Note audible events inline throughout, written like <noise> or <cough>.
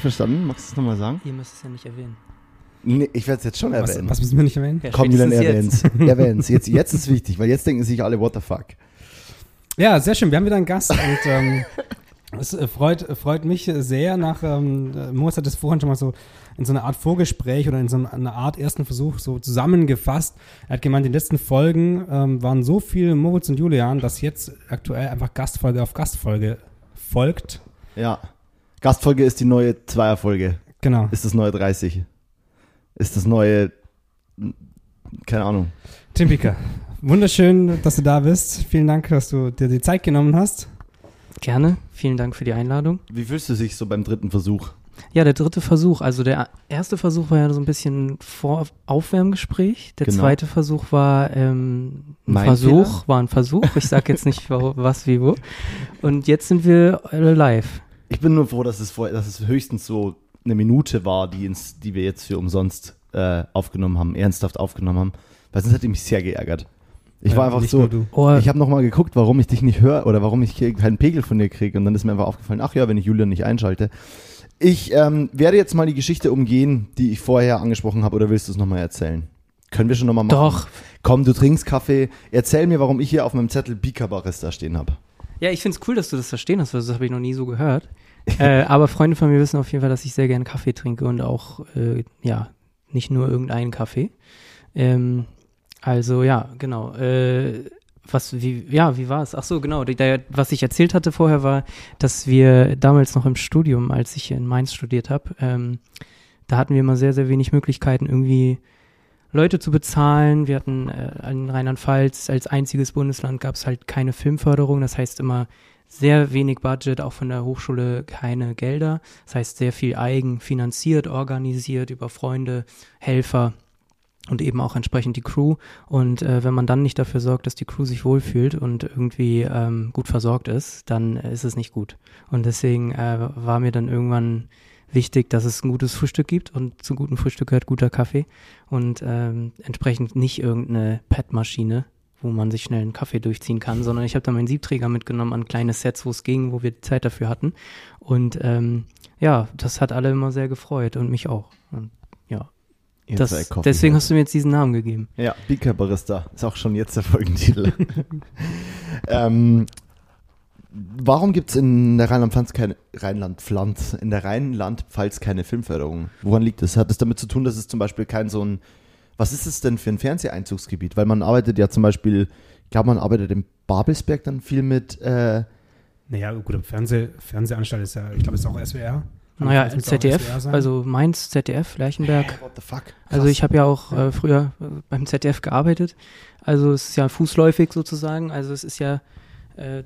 Ich habe es nicht verstanden. Magst du es nochmal sagen? Ihr müsst es ja nicht erwähnen. Nee, ich werde es jetzt schon Was, erwähnen. was müssen wir nicht erwähnen? Ja, Komm, Julian, spätestens erwähn's. Erwähn's. Jetzt, <laughs> jetzt ist wichtig, weil jetzt denken sich alle, what the fuck. Ja, sehr schön. Wir haben wieder einen Gast und ähm, es äh, freut, freut mich sehr nach, ähm, äh, Moritz hat das vorhin schon mal so in so einer Art Vorgespräch oder in so einer Art ersten Versuch so zusammengefasst. Er hat gemeint, die letzten Folgen ähm, waren so viel Moritz und Julian, dass jetzt aktuell einfach Gastfolge auf Gastfolge folgt. Ja. Gastfolge ist die neue Zweierfolge. Genau. Ist das neue 30. Ist das neue. Keine Ahnung. Tim Pieker, wunderschön, dass du da bist. Vielen Dank, dass du dir die Zeit genommen hast. Gerne. Vielen Dank für die Einladung. Wie fühlst du dich so beim dritten Versuch? Ja, der dritte Versuch. Also der erste Versuch war ja so ein bisschen Vor Aufwärmgespräch. Der Genau. zweite Versuch war ähm, ein Mein Versuch, Fehler? war ein Versuch. Ich sage jetzt nicht wa- was, wie, wo. Und jetzt sind wir live. Ich bin nur froh, dass es, vor, dass es höchstens so eine Minute war, die, ins, die wir jetzt für umsonst äh, aufgenommen haben, ernsthaft aufgenommen haben. Weil sonst hätte ich mich sehr geärgert. Ich war einfach nicht so. Oh, Ich habe nochmal geguckt, warum ich dich nicht höre oder warum ich hier keinen Pegel von dir kriege. Und dann ist mir einfach aufgefallen, ach ja, wenn ich Julian nicht einschalte. Ich ähm, werde jetzt mal die Geschichte umgehen, die ich vorher angesprochen habe, oder willst du es nochmal erzählen? Können wir schon nochmal machen? doch. Komm, du trinkst Kaffee. Erzähl mir, warum ich hier auf meinem Zettel Bika Barista stehen habe. Ja, ich finde es cool, dass du das verstehen hast, weil das habe ich noch nie so gehört. <laughs> äh, aber Freunde von mir wissen auf jeden Fall, dass ich sehr gerne Kaffee trinke und auch, äh, ja, nicht nur irgendeinen Kaffee. Ähm, also ja, genau. Äh, was, wie, ja, wie war es? Ach so, genau. Der, was ich erzählt hatte vorher war, dass wir damals noch im Studium, als ich in Mainz studiert habe, ähm, da hatten wir immer sehr, sehr wenig Möglichkeiten, irgendwie Leute zu bezahlen. Wir hatten äh, in Rheinland-Pfalz als einziges Bundesland gab es halt keine Filmförderung. Das heißt immer sehr wenig Budget, auch von der Hochschule keine Gelder. Das heißt sehr viel eigen finanziert, organisiert über Freunde, Helfer und eben auch entsprechend die Crew. Und äh, wenn man dann nicht dafür sorgt, dass die Crew sich wohlfühlt und irgendwie ähm, gut versorgt ist, dann ist es nicht gut. Und deswegen äh, war mir dann irgendwann wichtig, dass es ein gutes Frühstück gibt und zu gutem Frühstück gehört guter Kaffee und ähm, entsprechend nicht irgendeine Pad-Maschine, wo man sich schnell einen Kaffee durchziehen kann, sondern ich habe da meinen Siebträger mitgenommen an kleine Sets, wo es ging, wo wir die Zeit dafür hatten. Und ähm, ja, das hat alle immer sehr gefreut und mich auch. Und ja, das, deswegen hast du mir jetzt diesen Namen gegeben. Ja, Bika Barista. Ist auch schon jetzt der Folgentitel. <laughs> ähm, warum gibt es in der Rheinland-Pfalz keine Rheinland-Pfalz, in der Rheinland-Pfalz keine Filmförderung? Woran liegt das? Hat es damit zu tun, dass es zum Beispiel kein so ein was ist es denn für ein Fernseheinzugsgebiet? Weil man arbeitet ja zum Beispiel, ich glaube, man arbeitet in Babelsberg dann viel mit, äh, Naja, gut, im Fernseh, Fernsehanstalt ist ja, ich glaube, es ist auch SWR. Naja, auch ZDF, also Mainz, ZDF, Lerchenberg. what the fuck? Also ich habe ja auch äh, früher äh, beim ZDF gearbeitet. Also es ist ja fußläufig sozusagen. Also es ist ja äh,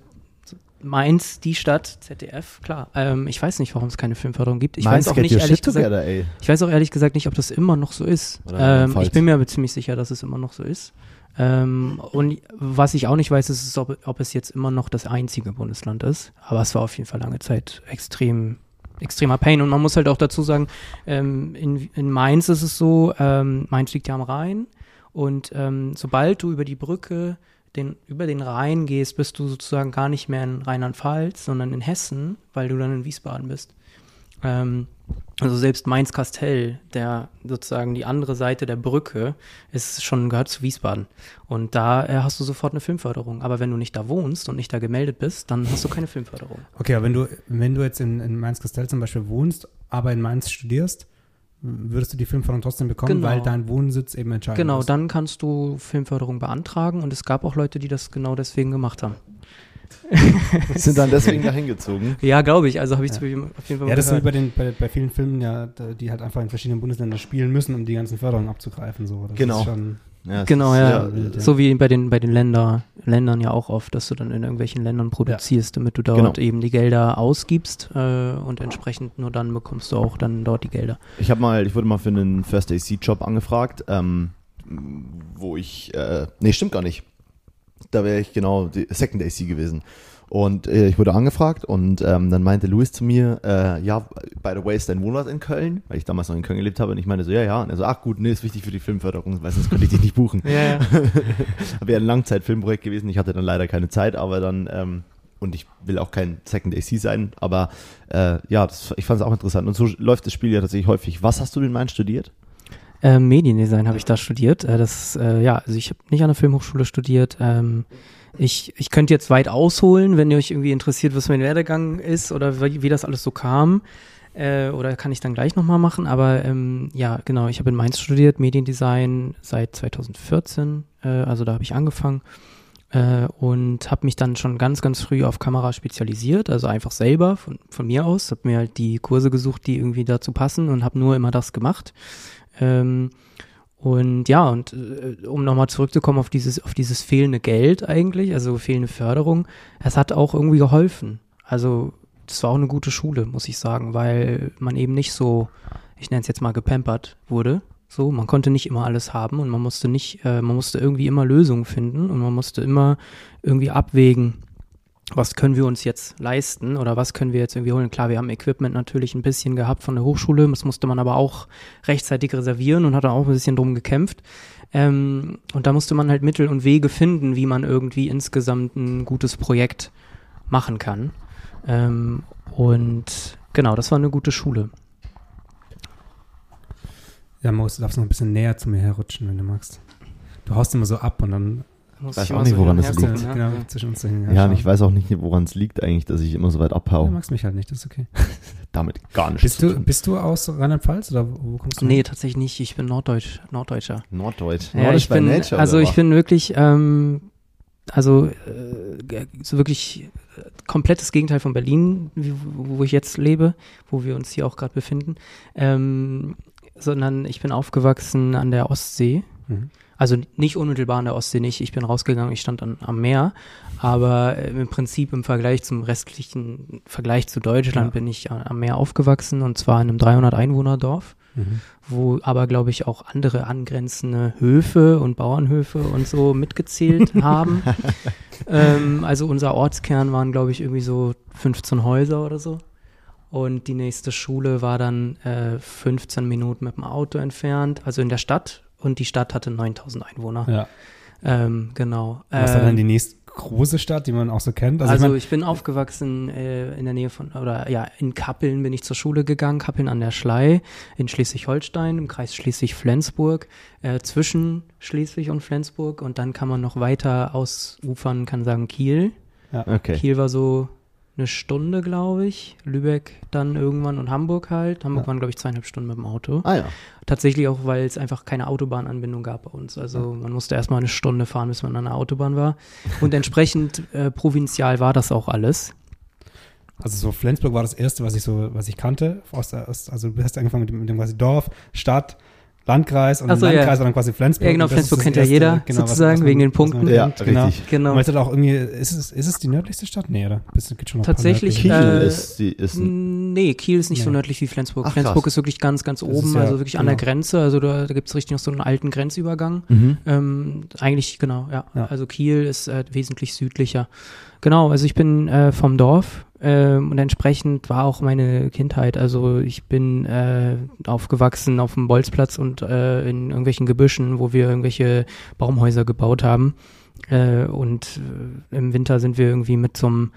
Mainz, die Stadt, ZDF, klar. Ähm, ich weiß nicht, warum es keine Filmförderung gibt. Ich weiß auch nicht, ehrlich gesagt, together, ich weiß auch ehrlich gesagt nicht, ob das immer noch so ist. Ähm, ich bin mir aber ziemlich sicher, dass es immer noch so ist. Ähm, und was ich auch nicht weiß, ist, ist ob, ob es jetzt immer noch das einzige Bundesland ist. Aber es war auf jeden Fall lange Zeit extrem, extremer Pain. Und man muss halt auch dazu sagen, ähm, in, in Mainz ist es so, ähm, Mainz liegt ja am Rhein. Und ähm, sobald du über die Brücke den, über den Rhein gehst, bist du sozusagen gar nicht mehr in Rheinland-Pfalz, sondern in Hessen, weil du dann in Wiesbaden bist. Ähm, also selbst Mainz-Kastell, der sozusagen die andere Seite der Brücke, ist schon gehört zu Wiesbaden. Und da äh, hast du sofort eine Filmförderung. Aber wenn du nicht da wohnst und nicht da gemeldet bist, dann hast du keine Filmförderung. Okay, aber wenn du, wenn du jetzt in, in Mainz-Kastell zum Beispiel wohnst, aber in Mainz studierst, würdest du die Filmförderung trotzdem bekommen, Genau. weil dein Wohnsitz eben entscheidend Genau, ist. dann kannst du Filmförderung beantragen und es gab auch Leute, die das genau deswegen gemacht haben. <laughs> Sind dann deswegen <laughs> dahin gezogen. Ja, glaube ich. Also habe ich Ja. auf jeden Fall Ja, mal das ist wie gehört. bei, den, bei, bei vielen Filmen ja, die halt einfach in verschiedenen Bundesländern spielen müssen, um die ganzen Förderungen abzugreifen. So. Das Genau. Ist schon, Ja, Genau, ja. wild, ja. So wie bei den, bei den Länder, Ländern ja auch oft, dass du dann in irgendwelchen Ländern produzierst, damit du dort Genau. eben die Gelder ausgibst äh, und entsprechend nur dann bekommst du auch dann dort die Gelder. Ich habe mal, ich wurde mal für einen First AC Job angefragt, ähm, wo ich, äh, nee, stimmt gar nicht. Da wäre ich genau die Second AC gewesen. Und äh, ich wurde angefragt und ähm, dann meinte Louis zu mir, äh, ja, by the way, ist dein Wohnort in Köln? Weil ich damals noch in Köln gelebt habe und ich meinte so, ja, ja. Und er so, ach gut, nee, ist wichtig für die Filmförderung, weil sonst könnte ich dich nicht buchen. Ja, ja. <laughs> Wäre ein Langzeitfilmprojekt gewesen. Ich hatte dann leider keine Zeit, aber dann ähm, und ich will auch kein Second AC sein, aber äh, ja, das, ich fand es auch interessant. Und so läuft das Spiel ja tatsächlich häufig. Was hast du in Mainz studiert? Äh, Mediendesign habe ich da studiert. Äh, das, äh, ja, also ich habe nicht an der Filmhochschule studiert. Ähm, ich, ich könnte jetzt weit ausholen, wenn ihr euch irgendwie interessiert, was mein Werdegang ist oder wie, wie das alles so kam. Äh, oder kann ich dann gleich nochmal machen. Aber ähm, ja, genau, ich habe in Mainz studiert, Mediendesign seit 2014. Äh, also da habe ich angefangen äh, und habe mich dann schon ganz, ganz früh auf Kamera spezialisiert, also einfach selber von, von mir aus, habe mir halt die Kurse gesucht, die irgendwie dazu passen und habe nur immer das gemacht. Ähm, und ja, und äh, um nochmal zurückzukommen auf dieses, auf dieses fehlende Geld eigentlich, also fehlende Förderung, es hat auch irgendwie geholfen. Also das war auch eine gute Schule, muss ich sagen, weil man eben nicht so, ich nenne es jetzt mal gepampert wurde, so, man konnte nicht immer alles haben und man musste nicht, äh, man musste irgendwie immer Lösungen finden und man musste immer irgendwie abwägen, was können wir uns jetzt leisten oder was können wir jetzt irgendwie holen. Klar, wir haben Equipment natürlich ein bisschen gehabt von der Hochschule, das musste man aber auch rechtzeitig reservieren und hat auch ein bisschen drum gekämpft. Ähm, und da musste man halt Mittel und Wege finden, wie man irgendwie insgesamt ein gutes Projekt machen kann. Ähm, und genau, das war eine gute Schule. Ja, Maus, du darfst noch ein bisschen näher zu mir herrutschen, wenn du magst. Du haust immer so ab und dann Muss Weiß ich auch nicht, woran das liegt. ne? genau zwischen uns hin. Ja, schau. und ich weiß auch nicht, woran es liegt eigentlich, dass ich immer so weit Du abhau. magst mich halt nicht, das ist okay. <laughs> Damit gar nichts Bist du, bist du aus Rheinland-Pfalz oder wo wo kommst du Nee, her? tatsächlich nicht. Ich bin Norddeutsch, Norddeutscher. Norddeutsch. Ja, Nordisch ich bin, nature, also ich bin wirklich, ähm, also äh, so wirklich äh, komplettes Gegenteil von Berlin, wie, wo ich jetzt lebe, wo wir uns hier auch gerade befinden, ähm, sondern ich bin aufgewachsen an der Ostsee. Mhm. Also nicht unmittelbar an der Ostsee nicht. Ich bin rausgegangen, ich stand an, am Meer. Aber äh, im Prinzip im Vergleich zum restlichen Vergleich zu Deutschland Ja. bin ich am Meer aufgewachsen und zwar in einem 300 Einwohnerdorf Mhm. wo aber, glaube ich, auch andere angrenzende Höfe und Bauernhöfe und so mitgezählt <laughs> haben. ähm, also unser Ortskern waren, glaube ich, irgendwie so 15 Häuser oder so. Und die nächste Schule war dann äh, 15 Minuten mit dem Auto entfernt, also in der Stadt. Und die Stadt hatte 9000 Einwohner. Ja. Ähm, genau. Was war dann Ähm, die nächste große Stadt, die man auch so kennt? also, ich mein, ich bin aufgewachsen äh, in der Nähe von, oder ja, in Kappeln bin ich zur Schule gegangen, Kappeln an der Schlei, in Schleswig-Holstein, im Kreis Schleswig-Flensburg, äh, zwischen Schleswig und Flensburg und dann kann man noch weiter ausufern, kann sagen Kiel. Okay. Kiel war so eine Stunde, glaube ich, Lübeck dann irgendwann und Hamburg halt. Hamburg Ja. waren, glaube ich, zweieinhalb Stunden mit dem Auto. Ah ja. Tatsächlich auch, weil es einfach keine Autobahnanbindung gab bei uns. Also man musste erstmal eine Stunde fahren, bis man an der Autobahn war. Und entsprechend äh, provinzial war das auch alles. also so Flensburg war das erste, was ich so, was ich kannte. Aus der, aus, also du hast angefangen mit dem, mit dem quasi Dorf, Stadt, Landkreis und so, Landkreis ja. und dann quasi Flensburg. Ja, genau, Flensburg kennt ja erste, jeder genau, sozusagen, was man- wegen den Punkten. Ja. Genau. richtig. Genau. Und ist das auch irgendwie, ist es, ist es die nördlichste Stadt? Nee, oder? Bist, geht schon noch Tatsächlich. Kiel Äh, ist, die, ist Nee, Kiel ist nicht so Nee. nördlich wie Flensburg. Ach, Flensburg krass. ist wirklich ganz, ganz oben, ja- also wirklich an der genau. Grenze. Also da, da gibt es richtig noch so einen alten Grenzübergang. mhm. Ähm, eigentlich, genau, ja. Ja. Also Kiel ist äh, wesentlich südlicher. Genau, also ich bin äh, vom Dorf ähm, und entsprechend war auch meine Kindheit. Also ich bin äh, aufgewachsen auf dem Bolzplatz und äh, in irgendwelchen Gebüschen, wo wir irgendwelche Baumhäuser gebaut haben. Äh, und äh, im Winter sind wir irgendwie mit einem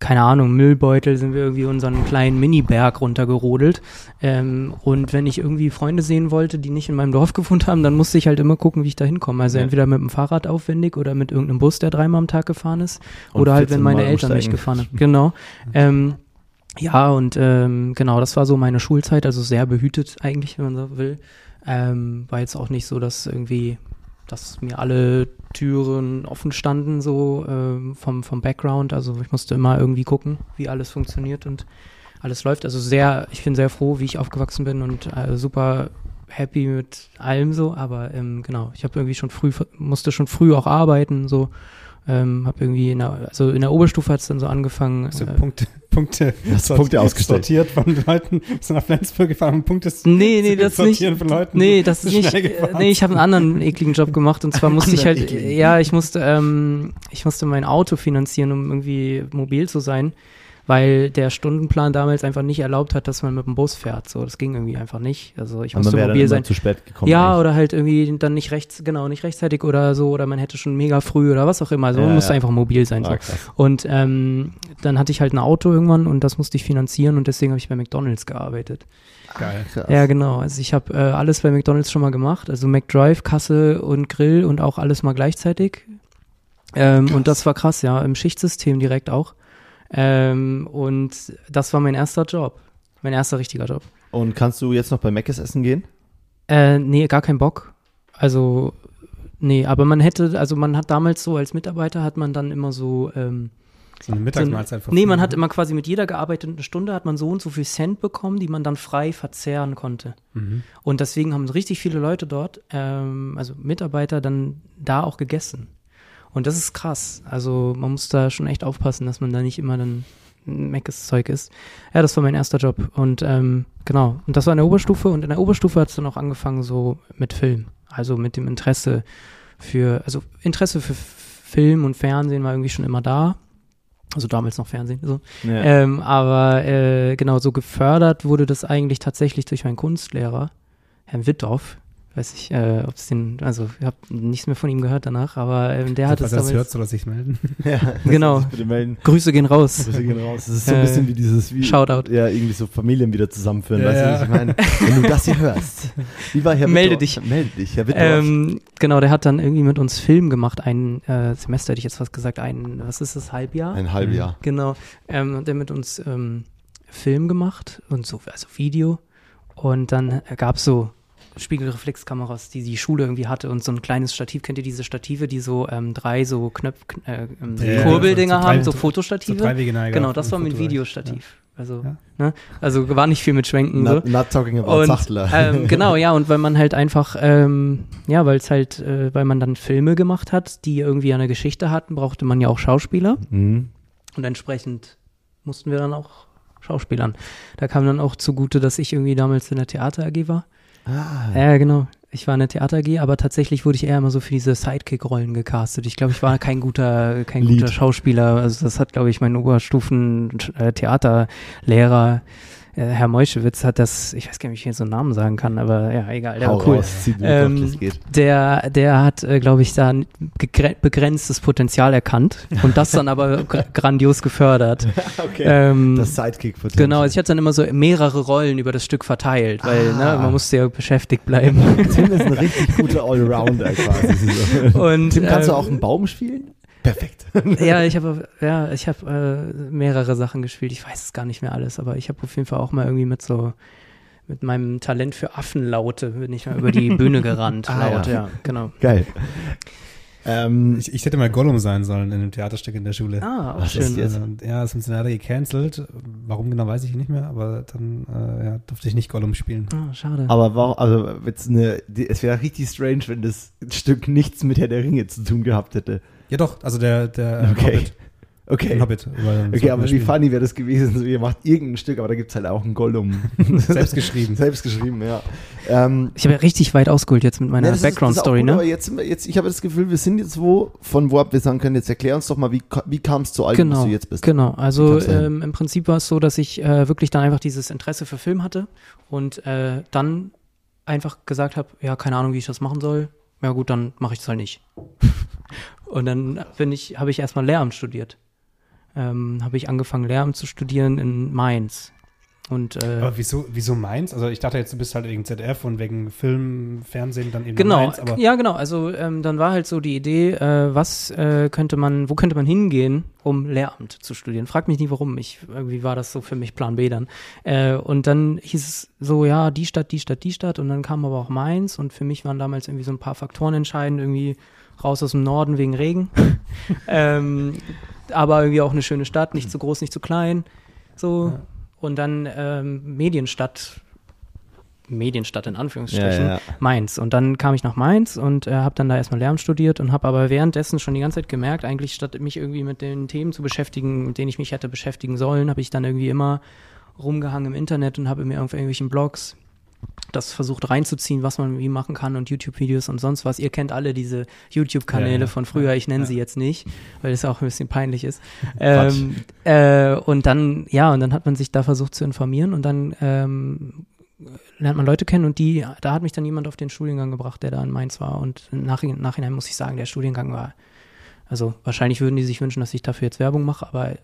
keine Ahnung, Müllbeutel sind wir irgendwie unseren kleinen Mini-Berg runtergerodelt. Ähm, und wenn ich irgendwie Freunde sehen wollte, die nicht in meinem Dorf <laughs> gewohnt haben, dann musste ich halt immer gucken, wie ich da hinkomme. Also Ja. entweder mit dem Fahrrad aufwendig oder mit irgendeinem Bus, der dreimal am Tag gefahren ist. Und oder halt, 14 wenn meine Mal Eltern mich gefahren haben. <laughs> Genau. Ähm, ja, und ähm, genau, das war so meine Schulzeit, also sehr behütet eigentlich, wenn man so will. Ähm, war jetzt auch nicht so, dass irgendwie, dass mir alle Türen offen standen, so ähm, vom, vom Background. Also ich musste immer irgendwie gucken, wie alles funktioniert und alles läuft. Also sehr, ich bin sehr froh, wie ich aufgewachsen bin und äh, super happy mit allem so. Aber ähm, genau, ich habe irgendwie schon früh, musste schon früh auch arbeiten, so. Ähm, habe irgendwie in der, also in der Oberstufe hat es dann so angefangen. Hast du äh, Punkte, Punkte, Hast Punkte ausgestellt? sortiert von Leuten, bist du nach Flensburg gefahren und Punkte Nee, nee, das nicht. sortieren von Leuten. Nee, das ist nicht. gefahren Nee, ich habe einen anderen ekligen Job gemacht und zwar <laughs> musste ich halt, ekligen. ja, ich musste, ähm, ich musste mein Auto finanzieren, um irgendwie mobil zu sein, weil der Stundenplan damals einfach nicht erlaubt hat, dass man mit dem Bus fährt. So, das ging irgendwie einfach nicht. Also ich man musste mobil immer sein. zu spät gekommen. Ja, eigentlich. oder halt irgendwie dann nicht rechts, genau, nicht rechtzeitig oder so, oder man hätte schon mega früh oder was auch immer. Also man Ja, musste ja. einfach mobil sein. So. Ah, krass. Und ähm, dann hatte ich halt ein Auto irgendwann und das musste ich finanzieren und deswegen habe ich bei McDonalds gearbeitet. Geil. Krass. Ja, genau. Also ich habe äh, alles bei McDonalds schon mal gemacht. Also McDrive, Kasse und Grill und auch alles mal gleichzeitig. Ähm, und das war krass, ja, im Schichtsystem direkt auch. Ähm, und das war mein erster Job. Mein erster richtiger Job. Und kannst du jetzt noch bei Mc's essen gehen? Äh, nee, gar keinen Bock. Also, nee, aber man hätte, also man hat damals so als Mitarbeiter hat man dann immer so, ähm, So eine Mittagsmahlzeit. so, nee, man hat immer quasi mit jeder gearbeiteten Stunde hat man so und so viel Cent bekommen, die man dann frei verzehren konnte. Mhm. Und deswegen haben richtig viele Leute dort, ähm, also Mitarbeiter, dann da auch gegessen. Und das ist krass. Also man muss da schon echt aufpassen, dass man da nicht immer dann Meckes Zeug ist. Ja, das war mein erster Job. Und ähm, genau, und das war in der Oberstufe. Und in der Oberstufe hat es dann auch angefangen so mit Film. Also mit dem Interesse für, also Interesse für Film und Fernsehen war irgendwie schon immer da. Also damals noch Fernsehen. So. Ja. Ähm, aber äh, genau, so gefördert wurde das eigentlich tatsächlich durch meinen Kunstlehrer, Herrn Wittow. Weiß ich, äh, ob es den, also ich habe nichts mehr von ihm gehört danach, aber ähm, der hat es Falls er das hört, damals. soll er sich melden. <laughs> ja. <laughs> Genau. Bitte melden. Grüße gehen raus. Grüße gehen raus. Das ist so ein Äh, bisschen wie dieses, wie, Shoutout. ja, irgendwie so Familien wieder zusammenführen. Ja, weißt du, ja. was ich meine? Wenn du das hier hörst, wie war Herr Melde Wittorf? dich. Melde dich, Herr Wittorf. Ähm, genau, der hat dann irgendwie mit uns Film gemacht, ein äh, Semester hätte ich jetzt fast gesagt, ein, was ist das, Halbjahr? Ein Halbjahr. Genau. Ähm, und der mit uns ähm, Film gemacht und so, also Video. Und dann gab es so Spiegelreflexkameras, die die Schule irgendwie hatte und so ein kleines Stativ. Kennt ihr diese Stative, die so ähm, drei so Knöpf, äh, ähm, Ja, Kurbeldinger so drei- haben, so so Fotostative? Dreiwegeneiger genau, das war mein Fotobereich. Videostativ. Also, Ja. ne? also war nicht viel mit Schwenken. so. Not, not talking about Und, Sachtler. ähm, <laughs> genau, ja, und weil man halt einfach, ähm, ja, weil es halt, äh, weil man dann Filme gemacht hat, die irgendwie eine Geschichte hatten, brauchte man ja auch Schauspieler. Mhm. Und entsprechend mussten wir dann auch Schauspielern. Da kam dann auch zugute, dass ich irgendwie damals in der Theater AG war. Ah, Ja, genau. Ich war in der Theater AG, aber tatsächlich wurde ich eher immer so für diese Sidekick-Rollen gecastet. Ich glaube, ich war kein guter, kein Lied. guter Schauspieler. Also das hat, glaube ich, mein Oberstufen-Theaterlehrer, äh, Herr Meuschewitz, hat das, ich weiß gar nicht, wie ich jetzt so einen Namen sagen kann, aber ja, egal, der hau war cool. raus, Ähm, geht. Der, der hat, äh, glaube ich, da ein begrenztes Potenzial erkannt und das dann aber <laughs> gr grandios gefördert. <laughs> Okay. Ähm, das sidekick Genau, also ich hatte dann immer so mehrere Rollen über das Stück verteilt, weil Ah. ne, man musste ja beschäftigt bleiben. Tim ist ein richtig guter Allrounder quasi. <laughs> Und, Tim, kannst du ähm, auch einen Baum spielen? Perfekt. ja, ich habe ja, ich habe äh, mehrere Sachen gespielt. Ich weiß es gar nicht mehr alles, aber ich habe auf jeden Fall auch mal irgendwie mit so mit meinem Talent für Affenlaute bin ich mal über die Bühne gerannt. <laughs> Ah, laut, ja. ja. genau. Geil. Ähm, Ich, ich hätte mal Gollum sein sollen in einem Theaterstück in der Schule. Ah, auch ist schön. jetzt? Also, ja, das haben sie leider gecancelt. Warum genau, weiß ich nicht mehr, aber dann äh, ja, durfte ich nicht Gollum spielen. Ah, schade. aber warum, also eine, die, es wäre richtig strange, wenn das Stück nichts mit Herr der Ringe zu tun gehabt hätte. Ja doch, also der, der äh, Okay. Hobbit. Okay. Hobbit. Okay, aber wie funny wäre das gewesen? So, ihr macht irgendein Stück, aber da gibt es halt auch ein Gollum. <laughs> Selbst geschrieben. Selbst geschrieben, ja. Ähm, Ich habe ja richtig weit ausgeholt jetzt mit meiner Background-Story, gut, Aber ne? jetzt, jetzt, ich habe das Gefühl, wir sind jetzt wo, von wo ab wir sagen können, jetzt erklär uns doch mal, wie, wie kam es zu allem, was Genau, du jetzt bist? genau. Also ähm, im Prinzip war es so, dass ich äh, wirklich dann einfach dieses Interesse für Film hatte und äh, dann einfach gesagt habe, ja, keine Ahnung, wie ich das machen soll. Ja gut, dann mache ich es halt nicht. Und dann bin ich, habe ich erstmal Lehramt studiert. Ähm, habe ich angefangen, Lehramt zu studieren in Mainz. Und äh, Aber wieso, wieso Mainz? Also ich dachte jetzt, du bist halt wegen ZDF und wegen Film, Fernsehen dann eben Genau, Mainz, aber ja genau. Also ähm, dann war halt so die Idee, äh, was äh, könnte man, wo könnte man hingehen, um Lehramt zu studieren? Frag mich nie warum. Ich irgendwie war das so für mich Plan B dann. Äh, und dann hieß es so, ja, die Stadt, die Stadt, die Stadt. Und dann kam aber auch Mainz. Und für mich waren damals irgendwie so ein paar Faktoren entscheidend, irgendwie raus aus dem Norden wegen Regen. <laughs> ähm, aber irgendwie auch eine schöne Stadt, nicht zu groß, nicht zu klein. So. Ja. Und dann ähm, Medienstadt. Medienstadt in Anführungsstrichen. Ja, ja. Mainz. Und dann kam ich nach Mainz und äh, habe dann da erstmal Lehramt studiert und habe aber währenddessen schon die ganze Zeit gemerkt, eigentlich statt mich irgendwie mit den Themen zu beschäftigen, mit denen ich mich hätte beschäftigen sollen, habe ich dann irgendwie immer rumgehangen im Internet und habe mir irgendwelchen Blogs das versucht reinzuziehen, was man wie machen kann und YouTube-Videos und sonst was. Ihr kennt alle diese YouTube-Kanäle Ja, ja. von früher. Ich nenne Ja. sie jetzt nicht, weil es auch ein bisschen peinlich ist. <laughs> ähm, äh, und dann, ja, und dann hat man sich da versucht zu informieren und dann ähm, lernt man Leute kennen und die, da hat mich dann jemand auf den Studiengang gebracht, der da in Mainz war. Und im Nachhinein, Nachhinein muss ich sagen, der Studiengang war, also wahrscheinlich würden die sich wünschen, dass ich dafür jetzt Werbung mache, aber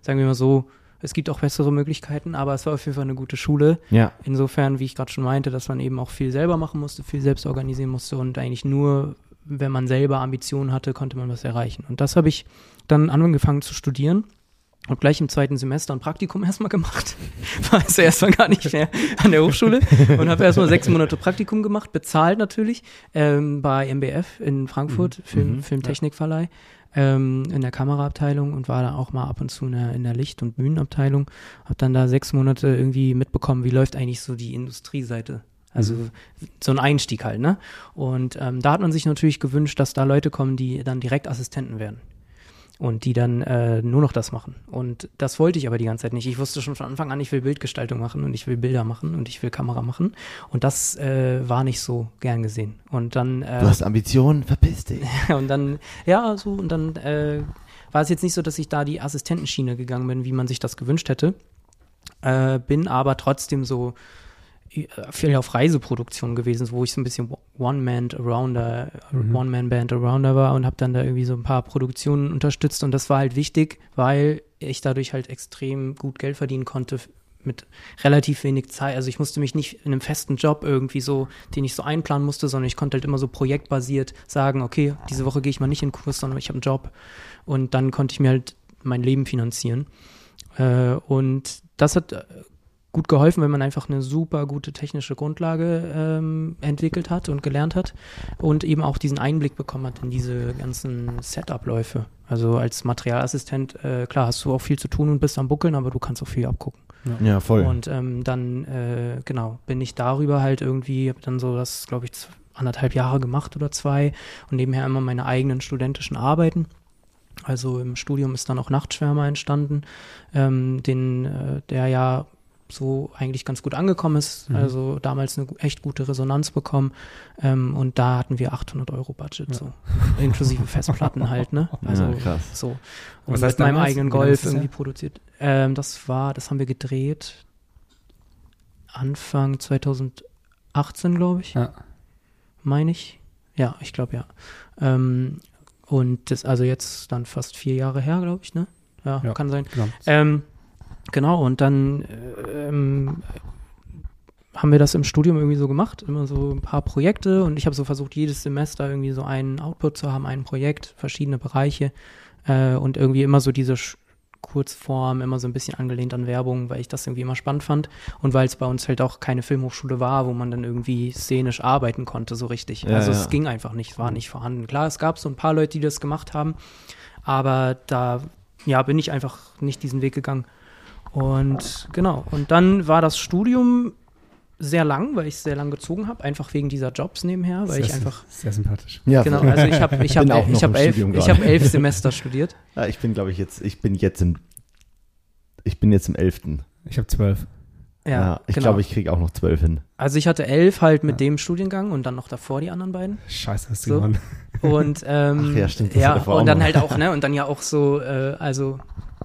sagen wir mal so, es gibt auch bessere Möglichkeiten, aber es war auf jeden Fall eine gute Schule. Ja. Insofern, wie ich gerade schon meinte, dass man eben auch viel selber machen musste, viel selbst organisieren musste und eigentlich nur, wenn man selber Ambitionen hatte, konnte man was erreichen. Und das habe ich dann angefangen zu studieren und gleich im zweiten Semester ein Praktikum <laughs> erstmal gemacht. <laughs> War also erstmal gar nicht mehr an der Hochschule und habe erstmal sechs Monate Praktikum gemacht, bezahlt natürlich, ähm, bei MBF in Frankfurt, Film, Mhm. Filmtechnikverleih, ähm, in der Kameraabteilung und war da auch mal ab und zu in der, in der Licht- und Bühnenabteilung. Habe dann da sechs Monate irgendwie mitbekommen, wie läuft eigentlich so die Industrieseite. Also so ein Einstieg halt, ne? Und ähm, da hat man sich natürlich gewünscht, dass da Leute kommen, die dann direkt Assistenten werden und die dann äh, nur noch das machen. Und das wollte ich aber die ganze Zeit nicht. Ich wusste schon von Anfang an, ich will Bildgestaltung machen und ich will Bilder machen und ich will Kamera machen. Und das äh, war nicht so gern gesehen. Und dann äh, Du hast Ambitionen, verpiss dich. <laughs> und dann, ja, so, und dann äh, war es jetzt nicht so, dass ich da die Assistentenschiene gegangen bin, wie man sich das gewünscht hätte. Äh, bin aber trotzdem so viel auf Reiseproduktion gewesen, wo ich so ein bisschen One-Man-Arounder, Mhm. One-Man-Band-Arounder war und habe dann da irgendwie so ein paar Produktionen unterstützt und das war halt wichtig, weil ich dadurch halt extrem gut Geld verdienen konnte mit relativ wenig Zeit. Also ich musste mich nicht in einem festen Job irgendwie so, den ich so einplanen musste, sondern ich konnte halt immer so projektbasiert sagen, okay, diese Woche gehe ich mal nicht in den Kurs, sondern ich habe einen Job und dann konnte ich mir halt mein Leben finanzieren. Äh, und das hat äh, gut geholfen, wenn man einfach eine super gute technische Grundlage ähm, entwickelt hat und gelernt hat und eben auch diesen Einblick bekommen hat in diese ganzen Setup-Läufe. Also als Materialassistent, äh, klar, hast du auch viel zu tun und bist am Buckeln, aber du kannst auch viel abgucken. Ja, voll. Und ähm, dann, äh, genau, bin ich darüber halt irgendwie, habe dann so das, glaube ich, anderthalb Jahre gemacht oder zwei und nebenher immer meine eigenen studentischen Arbeiten. Also im Studium ist dann auch Nachtschwärmer entstanden, ähm, den, äh, der ja so eigentlich ganz gut angekommen ist. Mhm. Also damals eine echt gute Resonanz bekommen. Ähm, und da hatten wir 800 Euro Budget, Ja. so inklusive Festplatten halt, ne? <laughs> Also ja, krass. so. Und Was mit meinem eigenen Golf irgendwie her? produziert. Ähm, das war, das haben wir gedreht Anfang 2018, glaube ich, Ja. meine ich. Ja, ich glaube ja. Ähm, und das also jetzt dann fast vier Jahre her, glaube ich, ne? Ja, Ja. kann sein. Genau. Genau, und dann äh, ähm, haben wir das im Studium irgendwie so gemacht, immer so ein paar Projekte und ich habe so versucht, jedes Semester irgendwie so einen Output zu haben, ein Projekt, verschiedene Bereiche äh, und irgendwie immer so diese Sch Kurzform, immer so ein bisschen angelehnt an Werbung, weil ich das irgendwie immer spannend fand und weil es bei uns halt auch keine Filmhochschule war, wo man dann irgendwie szenisch arbeiten konnte, so richtig. Ja, also ja. es ging einfach nicht, war nicht vorhanden. Klar, es gab so ein paar Leute, die das gemacht haben, aber da ja, bin ich einfach nicht diesen Weg gegangen. Und genau, und dann war das Studium sehr lang, weil ich es sehr lang gezogen habe, einfach wegen dieser Jobs nebenher, weil sehr, ich einfach Sehr sympathisch. Ja, genau, also ich habe ich habe ich habe im elf, ich habe elf Semester studiert. <laughs> Ja, ich bin, glaube ich, jetzt, ich bin jetzt im, ich bin jetzt im elften. Ich habe zwölf. Ja, ich genau. glaube, ich kriege auch noch zwölf hin. also ich hatte elf halt mit Ja. dem Studiengang und dann noch davor die anderen beiden. Scheiße, hast du So. gewonnen. Und ähm, Ach ja, stimmt, das ja, und dann halt auch, ne, <laughs> und dann ja auch so, äh, also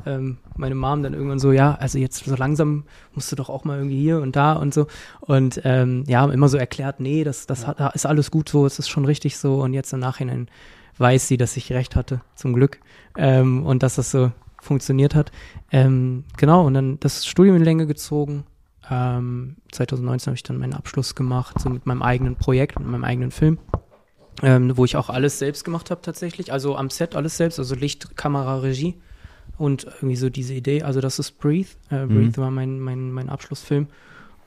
ähm, meine Mom dann irgendwann so, ja, also jetzt so langsam musst du doch auch mal irgendwie hier und da und so. Und ähm, ja, immer so erklärt, nee, das, das hat, ist alles gut so, es ist schon richtig so. Und jetzt im Nachhinein weiß sie, dass ich recht hatte, zum Glück. Ähm, und dass das so funktioniert hat. Ähm, genau, und dann das Studium in Länge gezogen. Ähm, 2019 habe ich dann meinen Abschluss gemacht, so mit meinem eigenen Projekt, mit meinem eigenen Film ähm, wo ich auch alles selbst gemacht habe tatsächlich. Also am Set alles selbst, also Licht, Kamera, Regie und irgendwie so diese Idee. Also das ist Breathe. Äh, Mhm. Breathe war mein, mein, mein Abschlussfilm.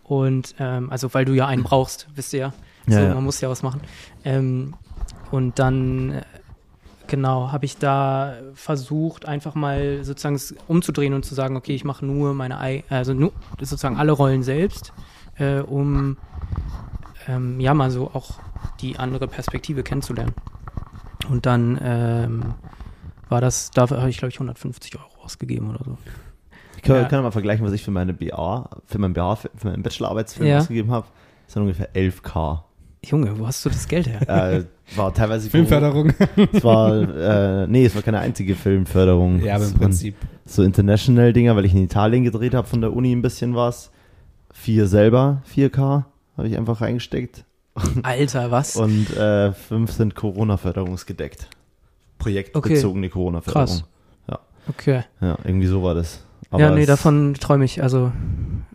Und ähm, also weil du ja einen brauchst, wisst ihr ja. Ja, so, ja. Man muss ja was machen. Ähm, und dann äh, genau habe ich da versucht, einfach mal sozusagen es umzudrehen und zu sagen, okay, ich mache nur meine, ei- also nur sozusagen alle Rollen selbst, äh, um ähm, ja mal so auch die andere Perspektive kennenzulernen. Und dann ähm, war das, dafür habe ich glaube ich 150 Euro ausgegeben oder so. Ich kann, Ja. kann mal vergleichen, was ich für meine BA, für meinen BA, für meinen Bachelorarbeitsfilm Ja. ausgegeben habe. Das sind ungefähr 11k. Junge, wo hast du das Geld her? Äh, war teilweise Filmförderung. Es war, äh, nee, es war keine einzige Filmförderung. ja, aber im Prinzip. So International-Dinger, weil ich in Italien gedreht habe, von der Uni ein bisschen was. Vier selber, 4K, habe ich einfach reingesteckt. Alter, was? Und äh, fünf sind Corona-Förderungsgedeckt. Projektbezogene Corona-Förderung. Krass. Okay. Ja, irgendwie so war das. ja, nee, es- davon träume ich, also,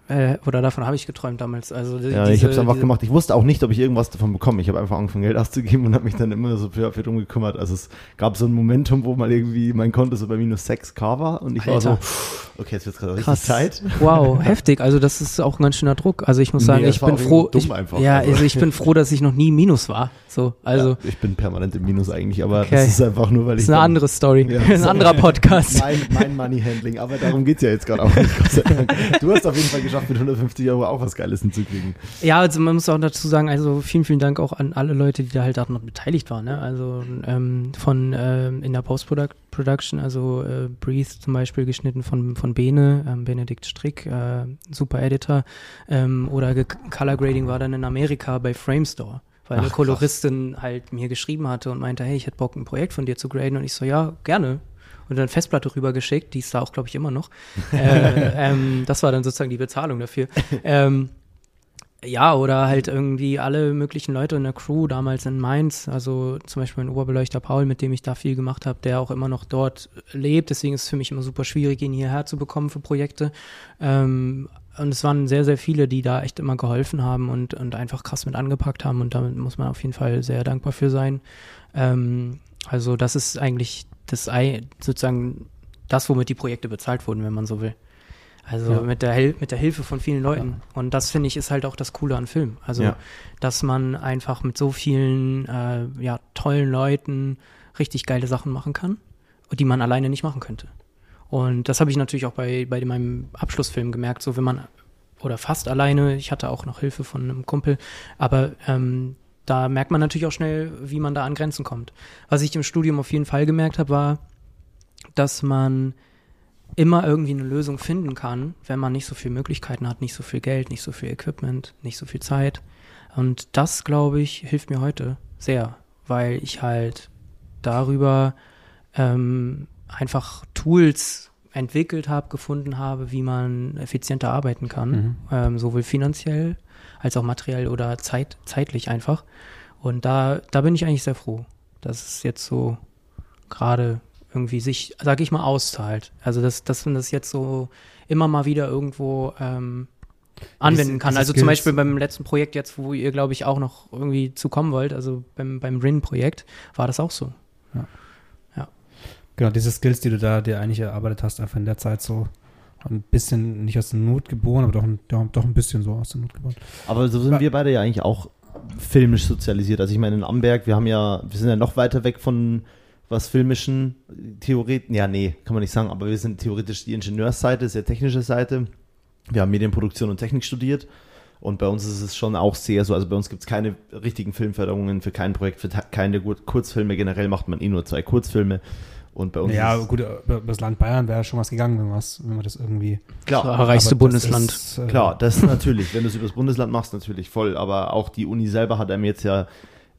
äh, oder davon habe ich geträumt damals. Also, Ja, diese, ich habe es einfach gemacht. Ich wusste auch nicht, ob ich irgendwas davon bekomme. Ich habe einfach angefangen, Geld auszugeben und habe mich dann immer so für, für drum gekümmert. Also es gab so ein Momentum, wo mal irgendwie mein Konto so bei minus 6k war und ich war Alter. so, okay, jetzt wird gerade richtig. Zeit. Wow, <laughs> heftig. Also das ist auch ein ganz schöner Druck. Also ich muss sagen, Nee, es ich war bin froh. Ich, einfach. ja, also ich bin <laughs> froh, dass ich noch nie Minus war. So, also ja, ich bin permanent im Minus eigentlich, aber Okay. das ist einfach nur, weil das ich ist eine dann- andere Story, Ja, ein anderer <laughs> Podcast. mein, mein Money Handling, aber darum geht's ja jetzt gerade auch nicht. Du hast auf jeden Fall geschafft, mit 150 Euro auch was Geiles hinzukriegen. Ja, also man muss auch dazu sagen, also vielen, vielen Dank auch an alle Leute, die da halt auch noch beteiligt waren. Ne? Also ähm, von ähm, in der Post-Production, also äh, Breathe zum Beispiel geschnitten von, von Bene, ähm, Benedikt Strick, äh, super Editor. Ähm, oder Color Grading war dann in Amerika bei Framestore. Weil Ach, eine krass. Koloristin halt mir geschrieben hatte und meinte, hey, ich hätte Bock, ein Projekt von dir zu graden. Und ich so, ja, gerne. Und dann Festplatte rübergeschickt, die ist da auch, glaube ich, immer noch. <laughs> äh, ähm, das war dann sozusagen die Bezahlung dafür. <laughs> Ähm, ja, oder halt irgendwie alle möglichen Leute in der Crew damals in Mainz, also zum Beispiel mein Oberbeleuchter Paul, mit dem ich da viel gemacht habe, der auch immer noch dort lebt. Deswegen ist es für mich immer super schwierig, ihn hierher zu bekommen für Projekte. Ähm, und es waren sehr, sehr viele, die da echt immer geholfen haben und, und einfach krass mit angepackt haben. Und damit muss man auf jeden Fall sehr dankbar für sein. Ähm, also das ist eigentlich das Ei- sozusagen das, womit die Projekte bezahlt wurden, wenn man so will. Also Ja. mit, der mit der Hilfe von vielen Leuten. Und das finde ich ist halt auch das Coole an Film. Also, Ja. dass man einfach mit so vielen äh, ja, tollen Leuten richtig geile Sachen machen kann, die man alleine nicht machen könnte. Und das habe ich natürlich auch bei, bei meinem Abschlussfilm gemerkt, so wenn man, oder fast alleine, ich hatte auch noch Hilfe von einem Kumpel, aber ähm, da merkt man natürlich auch schnell, wie man da an Grenzen kommt. Was ich im Studium auf jeden Fall gemerkt habe, war, dass man immer irgendwie eine Lösung finden kann, wenn man nicht so viele Möglichkeiten hat, nicht so viel Geld, nicht so viel Equipment, nicht so viel Zeit. Und das, glaube ich, hilft mir heute sehr, weil ich halt darüber ähm, einfach Tools entwickelt habe, gefunden habe, wie man effizienter arbeiten kann, Mhm. ähm, sowohl finanziell als auch materiell oder zeit, zeitlich einfach. Und da, da bin ich eigentlich sehr froh, dass es jetzt so gerade irgendwie sich, sag ich mal, auszahlt. Also dass, dass man das jetzt so immer mal wieder irgendwo ähm, anwenden kann. Also zum. Beispiel beim letzten Projekt jetzt, wo ihr, glaube ich, auch noch irgendwie zukommen wollt, also beim, beim RIN-Projekt, war das auch so. Genau, diese Skills, die du da dir eigentlich erarbeitet hast, einfach in der Zeit so ein bisschen, nicht aus der Not geboren, aber doch ein, doch, ein bisschen so aus der Not geboren. Aber so sind Ja. wir beide ja eigentlich auch filmisch sozialisiert. Also ich meine, in Amberg, wir haben ja, wir sind ja noch weiter weg von was filmischen Theoreten. Ja, nee, kann man nicht sagen, aber wir sind theoretisch die Ingenieursseite, sehr technische Seite. Wir haben Medienproduktion und Technik studiert. Und bei uns ist es schon auch sehr so, also bei uns gibt es keine richtigen Filmförderungen für kein Projekt, für keine Kur- Kurzfilme. Generell macht man eh nur zwei Kurzfilme. Und bei uns Ja, gut, über das Land Bayern wäre schon was gegangen, wenn, was, wenn man das irgendwie. klar, Das reichste aber das Bundesland. ist, äh, Klar, das natürlich, wenn du es übers Bundesland machst, natürlich voll. Aber auch die Uni selber hat einem jetzt ja,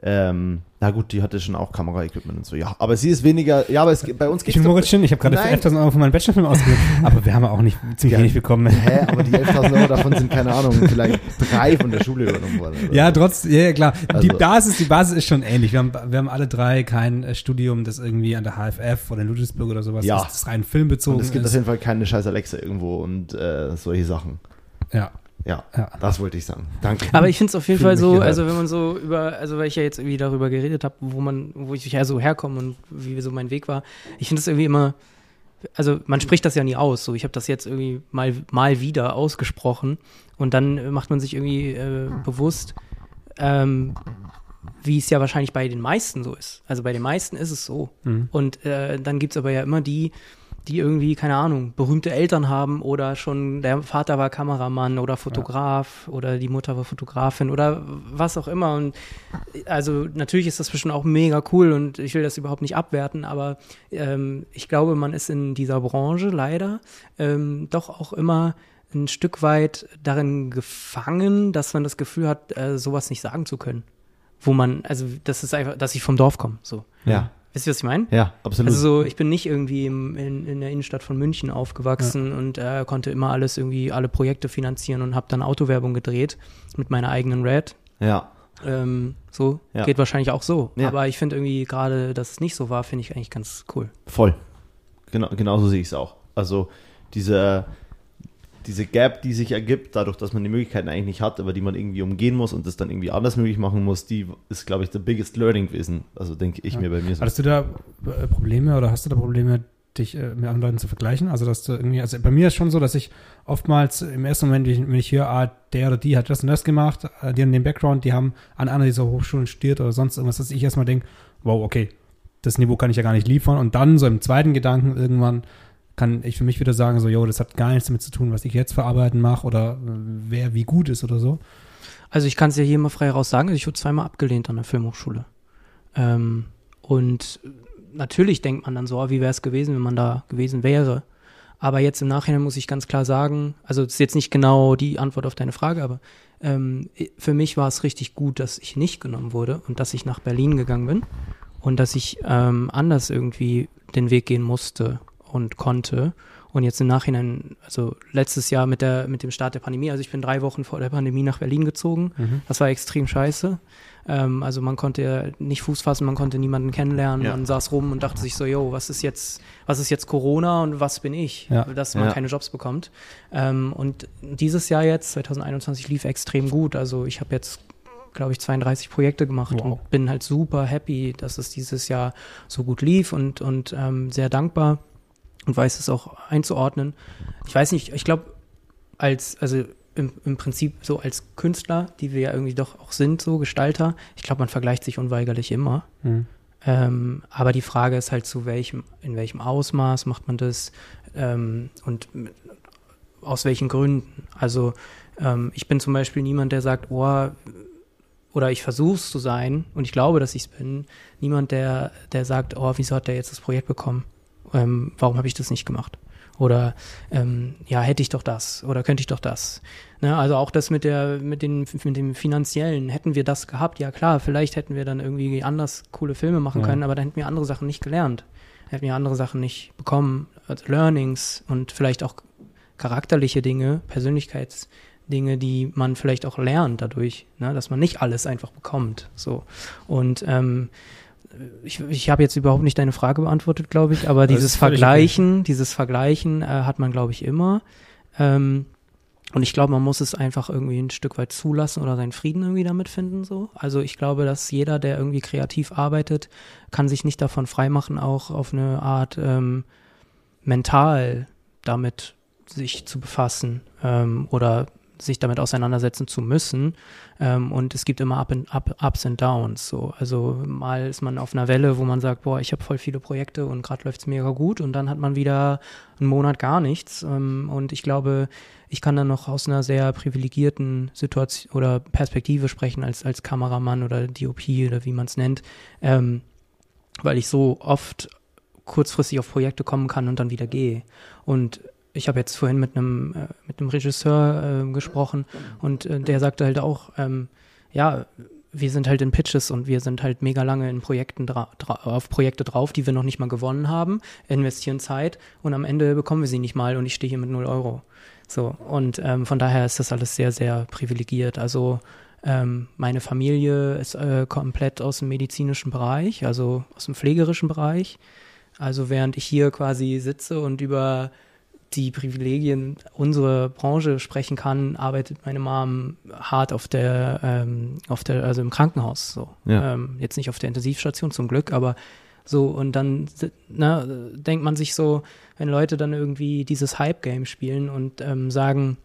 ähm, na gut, die hatte schon auch Kameraequipment und so, ja. Aber sie ist weniger, ja, aber es, bei uns Ich geht's bin doch- Moritz ich habe gerade für Nein. 11.000 Euro für meinen Bachelorfilm ausgegeben, <laughs> aber wir haben auch nicht ziemlich Ja. wenig bekommen. Hä, aber die 11.000 Euro davon sind, keine Ahnung, vielleicht drei von der Schule übernommen worden. oder Ja, trotz, ja, ja klar. die Also- Basis, die Basis ist schon ähnlich. Wir haben, wir haben alle drei kein äh, Studium, das irgendwie an der HFF oder in Ludwigsburg oder sowas Ja. ist, das rein filmbezogen Und es gibt auf ist. jeden Fall keine scheiß Alexa irgendwo und äh, solche Sachen. Ja, Ja, ja. das wollte ich sagen. Danke. Aber ich finde es auf jeden Fühl Fall so, gehört. also wenn man so über, also weil ich ja jetzt irgendwie darüber geredet habe, wo man, wo ich ja so herkomme und wie so mein Weg war, ich finde es irgendwie immer, also man spricht das ja nie aus, so ich habe das jetzt irgendwie mal, mal wieder ausgesprochen und dann macht man sich irgendwie äh, bewusst, ähm, wie es ja wahrscheinlich bei den meisten so ist. Also bei den meisten ist es so. Mhm. Und äh, dann gibt's aber ja immer die, die irgendwie, keine Ahnung, berühmte Eltern haben oder schon der Vater war Kameramann oder Fotograf oder die Mutter war Fotografin oder was auch immer. Und also natürlich ist das bestimmt auch mega cool und ich will das überhaupt nicht abwerten, aber ähm, ich glaube, man ist in dieser Branche leider ähm, doch auch immer ein Stück weit darin gefangen, dass man das Gefühl hat, äh, sowas nicht sagen zu können. Wo man, also das ist einfach, dass ich vom Dorf komme. So. Ja, Wisst ihr, was ich meine? ja, absolut. Also so, ich bin nicht irgendwie im, in, in der Innenstadt von München aufgewachsen und äh, konnte immer alles irgendwie, alle Projekte finanzieren und habe dann Autowerbung gedreht mit meiner eigenen Red. ja, Ähm, so, Ja. geht wahrscheinlich auch so. Ja. Aber ich finde irgendwie gerade, dass es nicht so war, finde ich eigentlich ganz cool. voll. Genau, genauso sehe ich es auch. Also diese, diese Gap, die sich ergibt, dadurch, dass man die Möglichkeiten eigentlich nicht hat, aber die man irgendwie umgehen muss und das dann irgendwie anders möglich machen muss, die ist, glaube ich, the biggest learning gewesen. Also denke ich Ja. mir bei mir so. Hattest du da äh, Probleme oder hast du da Probleme, dich äh, mit anderen Leuten zu vergleichen? Also, dass du irgendwie, also bei mir ist schon so, dass ich oftmals im ersten Moment, wenn ich, wenn ich höre, ah, der oder die hat das und das gemacht, äh, die haben den Background, die haben an einer dieser Hochschulen studiert oder sonst irgendwas, dass ich erstmal denke, wow, okay, das Niveau kann ich ja gar nicht liefern. Und dann so im zweiten Gedanken irgendwann kann ich für mich wieder sagen, so, yo, das hat gar nichts damit zu tun, was ich jetzt verarbeiten mache oder äh, wer wie gut ist oder so. Also ich kann es ja hier mal frei raus sagen, ich wurde zweimal abgelehnt an der Filmhochschule. Ähm, und natürlich denkt man dann so, ah, wie wäre es gewesen, wenn man da gewesen wäre. Aber jetzt im Nachhinein muss ich ganz klar sagen, also das ist jetzt nicht genau die Antwort auf deine Frage, aber ähm, für mich war es richtig gut, dass ich nicht genommen wurde und dass ich nach Berlin gegangen bin und dass ich ähm, anders irgendwie den Weg gehen musste und konnte. Und jetzt im Nachhinein, also letztes Jahr mit der mit dem Start der Pandemie, also ich bin drei Wochen vor der Pandemie nach Berlin gezogen. Das war extrem scheiße. Ähm, also man konnte nicht Fuß fassen, man konnte niemanden kennenlernen, Ja. man saß rum und dachte sich so, yo, was ist jetzt, was ist jetzt Corona und was bin ich, Ja. dass man Ja. keine Jobs bekommt. Ähm, und dieses Jahr jetzt, 2021, lief extrem gut. Also ich habe jetzt glaube ich, 32 Projekte gemacht Wow. und bin halt super happy, dass es dieses Jahr so gut lief und, und ähm, sehr dankbar und weiß es auch einzuordnen. Ich weiß nicht, ich glaube, als, also im, im Prinzip so als Künstler, die wir ja irgendwie doch auch sind, so Gestalter, ich glaube, man vergleicht sich unweigerlich immer. Mhm. Ähm, aber die Frage ist halt zu welchem, in welchem Ausmaß macht man das ähm, und mit, aus welchen Gründen. Also ähm, ich bin zum Beispiel niemand, der sagt, oh, oder ich versuche es zu sein und ich glaube, dass ich es bin. Niemand, der, der sagt, oh, wieso hat der jetzt das Projekt bekommen? Ähm, warum habe ich das nicht gemacht? Oder ähm, ja, hätte ich doch das oder könnte ich doch das. Ne, also auch das mit der, mit den, mit dem finanziellen, hätten wir das gehabt, ja klar, vielleicht hätten wir dann irgendwie anders coole Filme machen Ja. können, aber dann hätten wir andere Sachen nicht gelernt. Hätten wir andere Sachen nicht bekommen, also Learnings und vielleicht auch charakterliche Dinge, Persönlichkeitsdinge, die man vielleicht auch lernt dadurch, ne, dass man nicht alles einfach bekommt. So. Und ähm, ich, ich habe jetzt überhaupt nicht deine Frage beantwortet, glaube ich, aber Das dieses Vergleichen, dieses Vergleichen äh, hat man, glaube ich, immer. Ähm, und ich glaube, man muss es einfach irgendwie ein Stück weit zulassen oder seinen Frieden irgendwie damit finden, so. Also ich glaube, dass jeder, der irgendwie kreativ arbeitet, kann sich nicht davon freimachen, auch auf eine Art ähm, mental damit sich zu befassen ähm, oder sich damit auseinandersetzen zu müssen. Ähm, und es gibt immer Up and, Up, Ups and Downs. So. Also mal ist man auf einer Welle, wo man sagt, boah, ich habe voll viele Projekte und gerade läuft es mega gut und dann hat man wieder einen Monat gar nichts. Ähm, und ich glaube, ich kann dann noch aus einer sehr privilegierten Situation oder Perspektive sprechen als, als Kameramann oder DOP oder wie man es nennt, ähm, weil ich so oft kurzfristig auf Projekte kommen kann und dann wieder gehe. Und ich habe jetzt vorhin mit einem äh, mit einem Regisseur äh, gesprochen und äh, der sagte halt auch, ähm, ja, wir sind halt in Pitches und wir sind halt mega lange in Projekten auf Projekte drauf, die wir noch nicht mal gewonnen haben, investieren Zeit und am Ende bekommen wir sie nicht mal und ich stehe hier mit null Euro. So und ähm, von daher ist das alles sehr sehr privilegiert. Also ähm, meine Familie ist äh, komplett aus dem medizinischen Bereich, also aus dem pflegerischen Bereich. Also während ich hier quasi sitze und über die Privilegien unserer Branche sprechen kann, arbeitet meine Mom hart auf der, ähm, auf der, also im Krankenhaus so. Ja. Ähm, jetzt nicht auf der Intensivstation zum Glück, aber so und dann si- ne, denkt man sich so, wenn Leute dann irgendwie dieses Hype-Game spielen und ähm, sagen,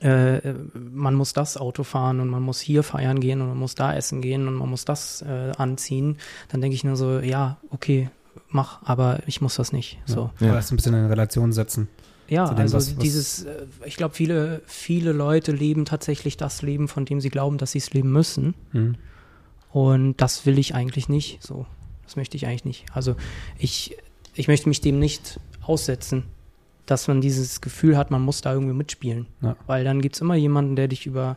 äh, man muss das Auto fahren und man muss hier feiern gehen und man muss da essen gehen und man muss das äh, anziehen, dann denke ich nur so, ja, okay, mach, aber ich muss das nicht. So. Ja. Oder das ein bisschen in Relation setzen. Ja, zu dem, also was- was- dieses, äh, ich glaube, viele, viele Leute leben tatsächlich das Leben, von dem sie glauben, dass sie es leben müssen. Mhm. Und das will ich eigentlich nicht. So, das möchte ich eigentlich nicht. Also ich, ich möchte mich dem nicht aussetzen. dass man dieses Gefühl hat, man muss da irgendwie mitspielen. Ja. Weil dann gibt es immer jemanden, der dich über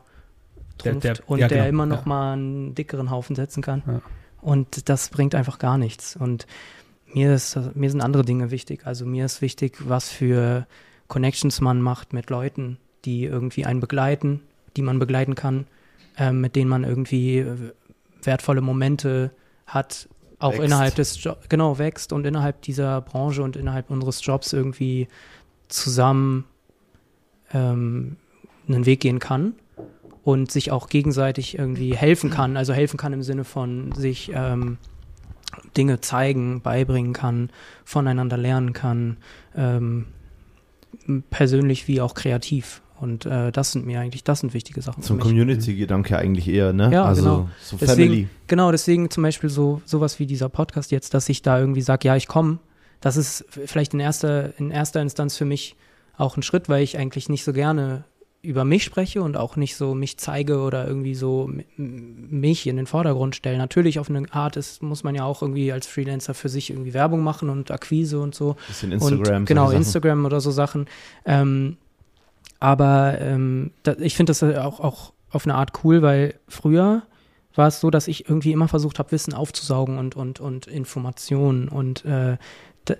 Der- der- und ja, der genau, immer noch ja. mal einen dickeren Haufen setzen kann. Und das bringt einfach gar nichts. Und mir, ist, mir sind andere Dinge wichtig. Also mir ist wichtig, was für Connections man macht mit Leuten, die irgendwie einen begleiten, die man begleiten kann, ähm, mit denen man irgendwie äh, wertvolle Momente hat, auch Wächst. innerhalb des jo genau wächst und innerhalb dieser Branche und innerhalb unseres Jobs irgendwie zusammen ähm, einen Weg gehen kann und sich auch gegenseitig irgendwie helfen kann. Also helfen kann im Sinne von sich ähm, Dinge zeigen, beibringen kann, voneinander lernen kann, ähm, persönlich wie auch kreativ. Und äh, das sind mir eigentlich, das sind wichtige Sachen. Zum. Community-Gedanke eigentlich eher, ne? Ja, also genau. so Deswegen, Family. genau, deswegen zum Beispiel so sowas wie dieser Podcast jetzt, dass ich da irgendwie sage, ja, ich komme. Das ist vielleicht in erster, in erster Instanz für mich auch ein Schritt, weil ich eigentlich nicht so gerne über mich spreche und auch nicht so mich zeige oder irgendwie so mich in den Vordergrund stelle. Natürlich auf eine Art ist, muss man ja auch irgendwie als Freelancer für sich irgendwie Werbung machen und Akquise und so. Bisschen Instagram. Und, genau, Sachen. Instagram oder so Sachen. Ähm, aber ähm, da, ich finde das auch, auch auf eine Art cool, weil früher war es so, dass ich irgendwie immer versucht habe, Wissen aufzusaugen und, und, und Informationen. Und äh, da,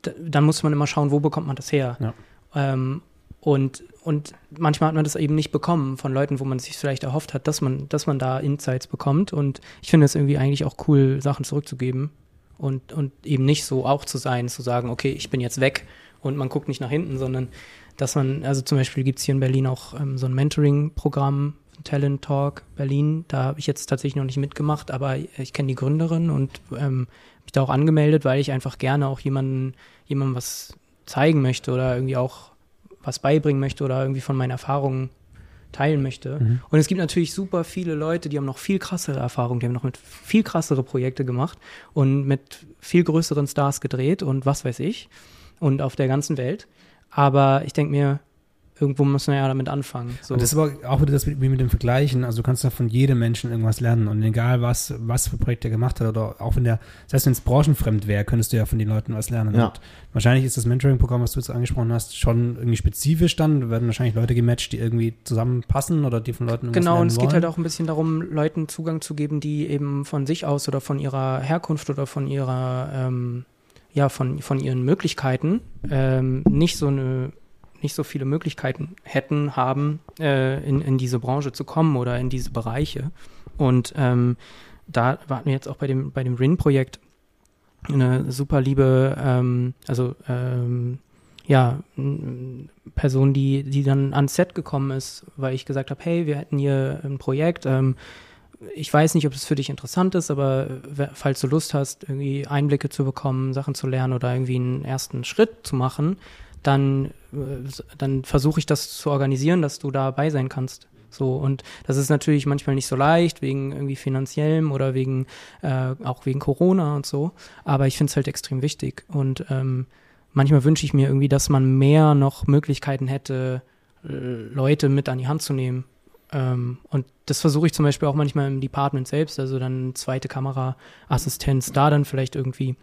da, dann muss man immer schauen, wo bekommt man das her. Ja. Ähm, und, und manchmal hat man das eben nicht bekommen von Leuten, wo man sich vielleicht erhofft hat, dass man, dass man da Insights bekommt. Und ich finde es irgendwie eigentlich auch cool, Sachen zurückzugeben und, und eben nicht so auch zu sein, zu sagen, okay, ich bin jetzt weg und man guckt nicht nach hinten, sondern dass man, also zum Beispiel gibt es hier in Berlin auch ähm, so ein Mentoring-Programm, Talent Talk Berlin. Da habe ich jetzt tatsächlich noch nicht mitgemacht, aber ich kenne die Gründerin und ähm, mich da auch angemeldet, weil ich einfach gerne auch jemanden, jemandem was zeigen möchte oder irgendwie auch was beibringen möchte oder irgendwie von meinen Erfahrungen teilen möchte. Mhm. Und es gibt natürlich super viele Leute, die haben noch viel krassere Erfahrungen, die haben noch mit viel krassere Projekte gemacht und mit viel größeren Stars gedreht und was weiß ich und auf der ganzen Welt. Aber ich denke mir, irgendwo muss man ja damit anfangen. So. Und das ist aber auch wieder das mit, wie mit dem Vergleichen. Also du kannst ja von jedem Menschen irgendwas lernen. Und egal was, was für Projekte er gemacht hat oder auch wenn der, das heißt, wenn es branchenfremd wäre, könntest du ja von den Leuten was lernen. Ja. Und wahrscheinlich ist das Mentoring-Programm, was du jetzt angesprochen hast, schon irgendwie spezifisch dann. Da werden wahrscheinlich Leute gematcht, die irgendwie zusammenpassen oder die von Leuten irgendwas Genau, lernen und es geht wollen. halt auch ein bisschen darum, Leuten Zugang zu geben, die eben von sich aus oder von ihrer Herkunft oder von ihrer, ähm, ja, von, von ihren Möglichkeiten ähm, nicht so eine nicht so viele Möglichkeiten hätten, haben, äh, in, in diese Branche zu kommen oder in diese Bereiche. Und ähm, da warten wir jetzt auch bei dem, bei dem RIN-Projekt eine super liebe, ähm, also ähm, ja, Person, die, die dann ans Set gekommen ist, weil ich gesagt habe, hey, wir hätten hier ein Projekt, ähm, ich weiß nicht, ob es für dich interessant ist, aber wer- falls du Lust hast, irgendwie Einblicke zu bekommen, Sachen zu lernen oder irgendwie einen ersten Schritt zu machen, dann, äh, dann versuche ich das zu organisieren, dass du dabei sein kannst. So, und das ist natürlich manchmal nicht so leicht, wegen irgendwie finanziellem oder wegen, äh, auch wegen Corona und so. Aber ich finde es halt extrem wichtig. Und ähm, manchmal wünsche ich mir irgendwie, dass man mehr noch Möglichkeiten hätte, äh, Leute mit an die Hand zu nehmen. Ähm, und das versuche ich zum Beispiel auch manchmal im Department selbst, also dann zweite Kameraassistenz, da dann vielleicht irgendwie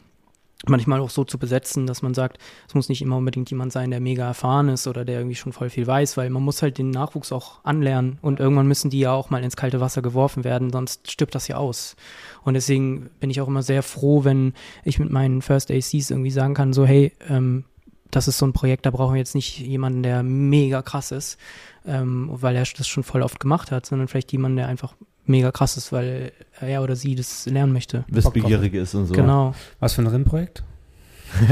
manchmal auch so zu besetzen, dass man sagt, es muss nicht immer unbedingt jemand sein, der mega erfahren ist oder der irgendwie schon voll viel weiß, weil man muss halt den Nachwuchs auch anlernen und irgendwann müssen die ja auch mal ins kalte Wasser geworfen werden, sonst stirbt das ja aus. Und deswegen bin ich auch immer sehr froh, wenn ich mit meinen First ACs irgendwie sagen kann, so hey, ähm, das ist so ein Projekt, da brauchen wir jetzt nicht jemanden, der mega krass ist, ähm, weil er das schon voll oft gemacht hat, sondern vielleicht jemanden, der einfach mega krass ist, weil er oder sie das lernen möchte. Wissbegierig ist und so. Genau. Was für ein Rennprojekt? <laughs>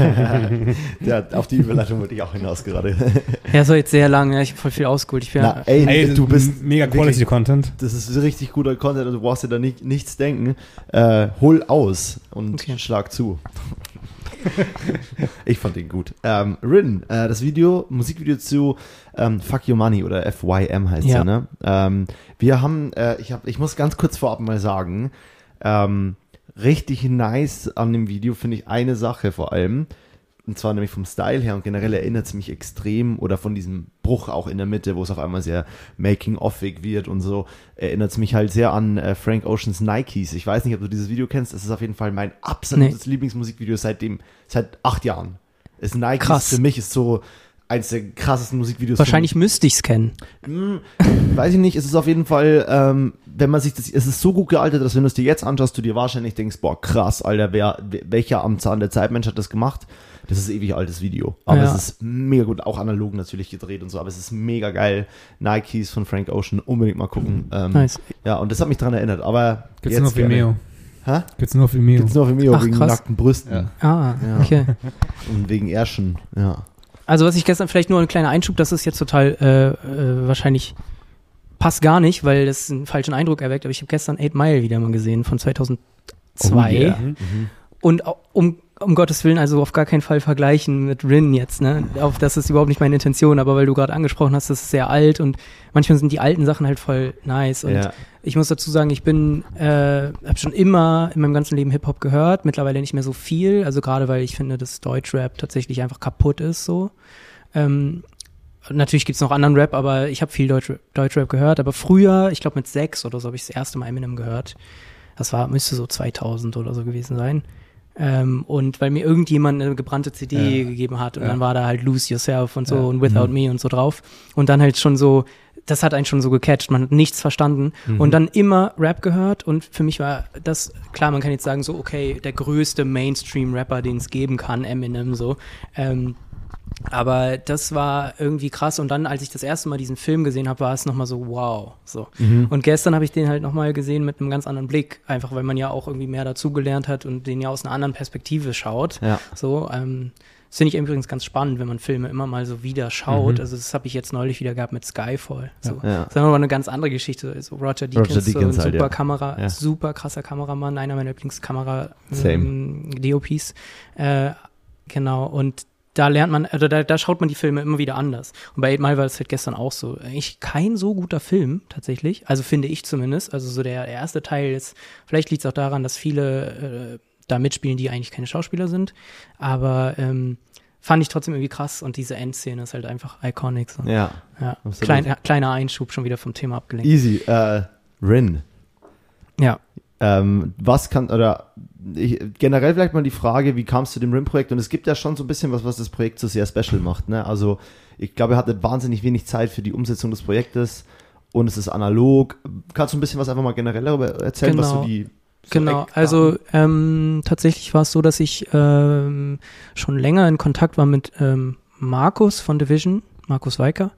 ja, auf die Überleitung wollte ich auch hinaus gerade. <laughs> Ja, so jetzt sehr lang, ja, ich habe voll viel ausgeholt. Ich bin Na, ey, Ey, du bist mega wirklich- Quality Content. Das ist richtig guter Content und du brauchst dir da nicht, nichts denken. Äh, hol aus und Okay. schlag zu. <laughs> ich fand den gut. Ähm, Rin, äh, das Video, Musikvideo zu ähm, Fuck Your Money oder FYM heißt Ja. ja. ne? Ähm, wir haben, äh, ich, hab, ich muss ganz kurz vorab mal sagen, ähm, richtig nice an dem Video finde ich eine Sache vor allem. Und zwar nämlich vom Style her und generell erinnert es mich extrem oder von diesem Bruch auch in der Mitte, wo es auf einmal sehr making-offig wird und so, erinnert es mich halt sehr an äh, Frank Oceans Nikes. Ich weiß nicht, ob du dieses Video kennst. Es ist auf jeden Fall mein absolutes Lieblingsmusikvideo seitdem, seit acht Jahren. Es Nikes Krass. für mich ist so eins der krassesten Musikvideos. Wahrscheinlich müsste ich es kennen. Hm, weiß ich nicht, es ist auf jeden Fall, ähm, wenn man sich das, es ist so gut gealtert, dass wenn du es dir jetzt anschaust, du dir wahrscheinlich denkst, boah, krass, Alter, wer, welcher am Zahn der Zeitmensch hat das gemacht? Das ist ewig altes Video. Aber Ja. es ist mega gut, auch analog natürlich gedreht und so, aber es ist mega geil. Nikes von Frank Ocean, unbedingt mal gucken. Ähm, Nice. Ja, und das hat mich dran erinnert, aber Gibt's nur auf gerne. Vimeo. Hä? Gibt's nur auf Vimeo. Gibt's nur auf Vimeo Ach, wegen krass. nackten Brüsten Ja. Ah, Ja. okay. <laughs> und wegen Ärschen, ja. Also was ich gestern vielleicht nur ein kleiner Einschub, das ist jetzt total äh, äh, wahrscheinlich passt gar nicht, weil das einen falschen Eindruck erweckt, aber ich habe gestern Eight Mile wieder mal gesehen von 2002 Oh yeah. Mhm. Und um um Gottes Willen also auf gar keinen Fall vergleichen mit Rin jetzt, ne? Auf das ist überhaupt nicht meine Intention, aber weil du gerade angesprochen hast, das ist sehr alt und manchmal sind die alten Sachen halt voll nice und ja. ich muss dazu sagen, ich bin, äh, habe schon immer in meinem ganzen Leben Hip-Hop gehört, mittlerweile nicht mehr so viel, also gerade weil ich finde, dass Deutschrap tatsächlich einfach kaputt ist so. Ähm, natürlich gibt's noch anderen Rap, aber ich habe viel Deutschrap, Deutschrap gehört, aber früher, ich glaube mit sechs oder so, habe ich das erste Mal Eminem gehört. Das war, müsste so 2000 oder so gewesen sein. Ähm, und weil mir irgendjemand eine gebrannte CD Ja. gegeben hat und Ja. dann war da halt Lose Yourself und so Ja. und Without Me und so drauf. Und dann halt schon so, das hat einen schon so gecatcht, man hat nichts verstanden Mhm. und dann immer Rap gehört und für mich war das, klar, man kann jetzt sagen so, okay, der größte Mainstream-Rapper, den es geben kann, Eminem so. Ähm, aber das war irgendwie krass und dann, als ich das erste Mal diesen Film gesehen habe, war es nochmal so, wow. So. Mhm. Und gestern habe ich den halt nochmal gesehen mit einem ganz anderen Blick, einfach weil man ja auch irgendwie mehr dazugelernt hat und den ja aus einer anderen Perspektive schaut. Ja. So, ähm, das finde ich übrigens ganz spannend, wenn man Filme immer mal so wieder schaut. Mhm. Also das habe ich jetzt neulich wieder gehabt mit Skyfall. So. Ja. Das ist aber eine ganz andere Geschichte. Also Roger Deakins, Roger Deakins so ein halt, super ja. Kamera, Ja. super krasser Kameramann, einer meiner Lieblingskamera Same. ähm. Äh, genau, und da lernt man, also da, da schaut man die Filme immer wieder anders. Und bei Eight Mile war das halt gestern auch so. Eigentlich kein so guter Film, tatsächlich. Also finde ich zumindest. Also so der, der erste Teil ist, vielleicht liegt es auch daran, dass viele äh, da mitspielen, die eigentlich keine Schauspieler sind. Aber ähm, fand ich trotzdem irgendwie krass und diese Endszene ist halt einfach iconic. So. Ja. Ja. absolut. Klein, kleiner Einschub schon wieder vom Thema abgelenkt. Easy. Äh, Rin. Ja. Ähm, was kann, oder ich, generell vielleicht mal die Frage, wie kamst du dem RIM-Projekt? Und es gibt ja schon so ein bisschen was, was das Projekt so sehr special macht. Ne? Also ich glaube, er hatte wahnsinnig wenig Zeit für die Umsetzung des Projektes und es ist analog. Kannst du ein bisschen was einfach mal generell darüber erzählen, was Genau. so die so Genau, also ähm, tatsächlich war es so, dass ich ähm, schon länger in Kontakt war mit ähm, Markus von Division, Markus Weicker,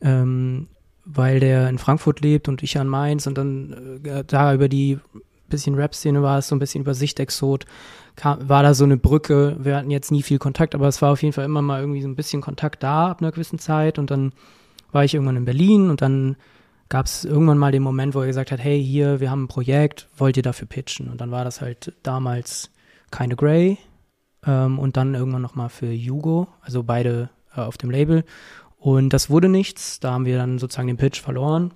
ähm, weil der in Frankfurt lebt und ich an Mainz und dann äh, da über die bisschen Rap-Szene war es so ein bisschen über Sichtexot, war da so eine Brücke, wir hatten jetzt nie viel Kontakt, aber es war auf jeden Fall immer mal irgendwie so ein bisschen Kontakt da ab einer gewissen Zeit und dann war ich irgendwann in Berlin und dann gab es irgendwann mal den Moment, wo er gesagt hat, hey, hier, wir haben ein Projekt, wollt ihr dafür pitchen? Und dann war das halt damals Kinda Grey ähm, und dann irgendwann nochmal für Hugo, also beide äh, auf dem Label. Und das wurde nichts, da haben wir dann sozusagen den Pitch verloren.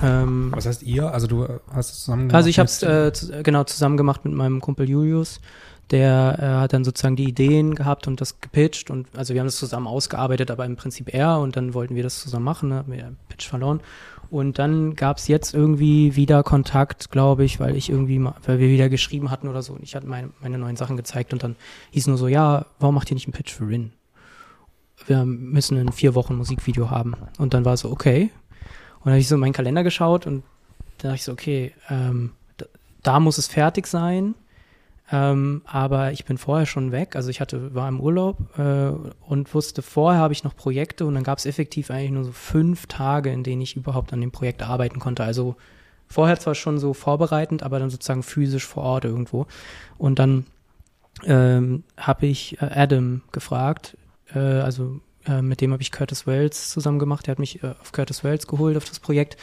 Ähm, Was heißt ihr? Also du hast es zusammen also ich habe gemacht es äh, zu- genau zusammen gemacht mit meinem Kumpel Julius. Der äh, hat dann sozusagen die Ideen gehabt und das gepitcht und also wir haben das zusammen ausgearbeitet, aber im Prinzip er und dann wollten wir das zusammen machen, ne, haben wir Pitch verloren. Und dann gab es jetzt irgendwie wieder Kontakt, glaube ich, weil ich irgendwie mal, weil wir wieder geschrieben hatten oder so und ich hatte meine, meine neuen Sachen gezeigt und dann hieß nur so, ja, warum macht ihr nicht einen Pitch für Rin? Wir müssen in vier Wochen Musikvideo haben. Und dann war es so, okay. Dann habe ich so in meinen Kalender geschaut und da dachte ich so, okay, ähm, da, da muss es fertig sein. Ähm, aber ich bin vorher schon weg. Also ich hatte, war im Urlaub äh, und wusste, vorher habe ich noch Projekte und dann gab es effektiv eigentlich nur so fünf Tage, in denen ich überhaupt an dem Projekt arbeiten konnte. Also vorher zwar schon so vorbereitend, aber dann sozusagen physisch vor Ort irgendwo. Und dann ähm, habe ich äh, Adam gefragt, äh, also äh, mit dem habe ich Curtis Wells zusammen gemacht. Der hat mich äh, auf Curtis Wells geholt auf das Projekt.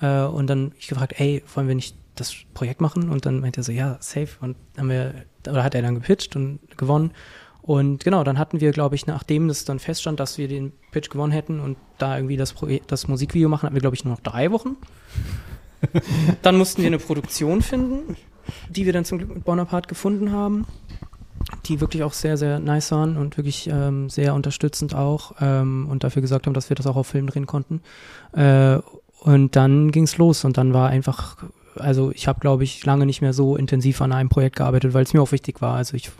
Äh, und dann ich gefragt, ey, wollen wir nicht das Projekt machen? Und dann meinte er so, ja, safe. Und haben wir, oder hat er dann gepitcht und gewonnen. Und genau, dann hatten wir, glaube ich, nachdem das dann feststand, dass wir den Pitch gewonnen hätten und da irgendwie das, Projekt, das Musikvideo machen, hatten wir, glaube ich, nur noch drei Wochen. <laughs> dann mussten wir eine Produktion finden, die wir dann zum Glück mit Bonaparte gefunden haben die wirklich auch sehr, sehr nice waren und wirklich ähm, sehr unterstützend auch ähm, und dafür gesagt haben, dass wir das auch auf Film drehen konnten. Äh, und dann ging's los und dann war einfach, also ich habe, glaube ich, lange nicht mehr so intensiv an einem Projekt gearbeitet, weil es mir auch wichtig war. Also ich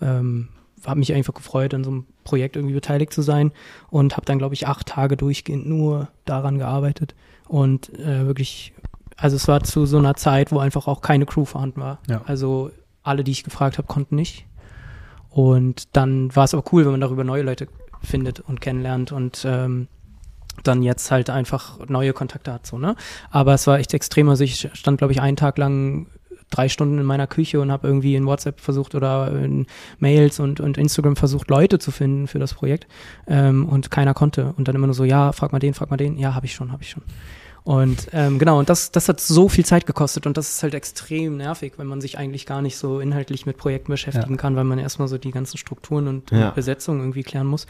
ähm, habe mich einfach gefreut, an so einem Projekt irgendwie beteiligt zu sein und habe dann, glaube ich, acht Tage durchgehend nur daran gearbeitet und äh, wirklich, also es war zu so einer Zeit, wo einfach auch keine Crew vorhanden war. Ja. Also alle, die ich gefragt habe, konnten nicht. Und dann war es aber cool, wenn man darüber neue Leute findet und kennenlernt und ähm, dann jetzt halt einfach neue Kontakte hat, so, ne? Aber es war echt extrem. Also ich stand, glaube ich, einen Tag lang drei Stunden in meiner Küche und habe irgendwie in WhatsApp versucht oder in Mails und, und Instagram versucht, Leute zu finden für das Projekt. Ähm, und keiner konnte. Und dann immer nur so, ja, frag mal den, frag mal den. Ja, habe ich schon, habe ich schon. Und ähm, genau, und das, das hat so viel Zeit gekostet und das ist halt extrem nervig, wenn man sich eigentlich gar nicht so inhaltlich mit Projekten beschäftigen Ja. kann, weil man erstmal so die ganzen Strukturen und Ja. Besetzung irgendwie klären muss.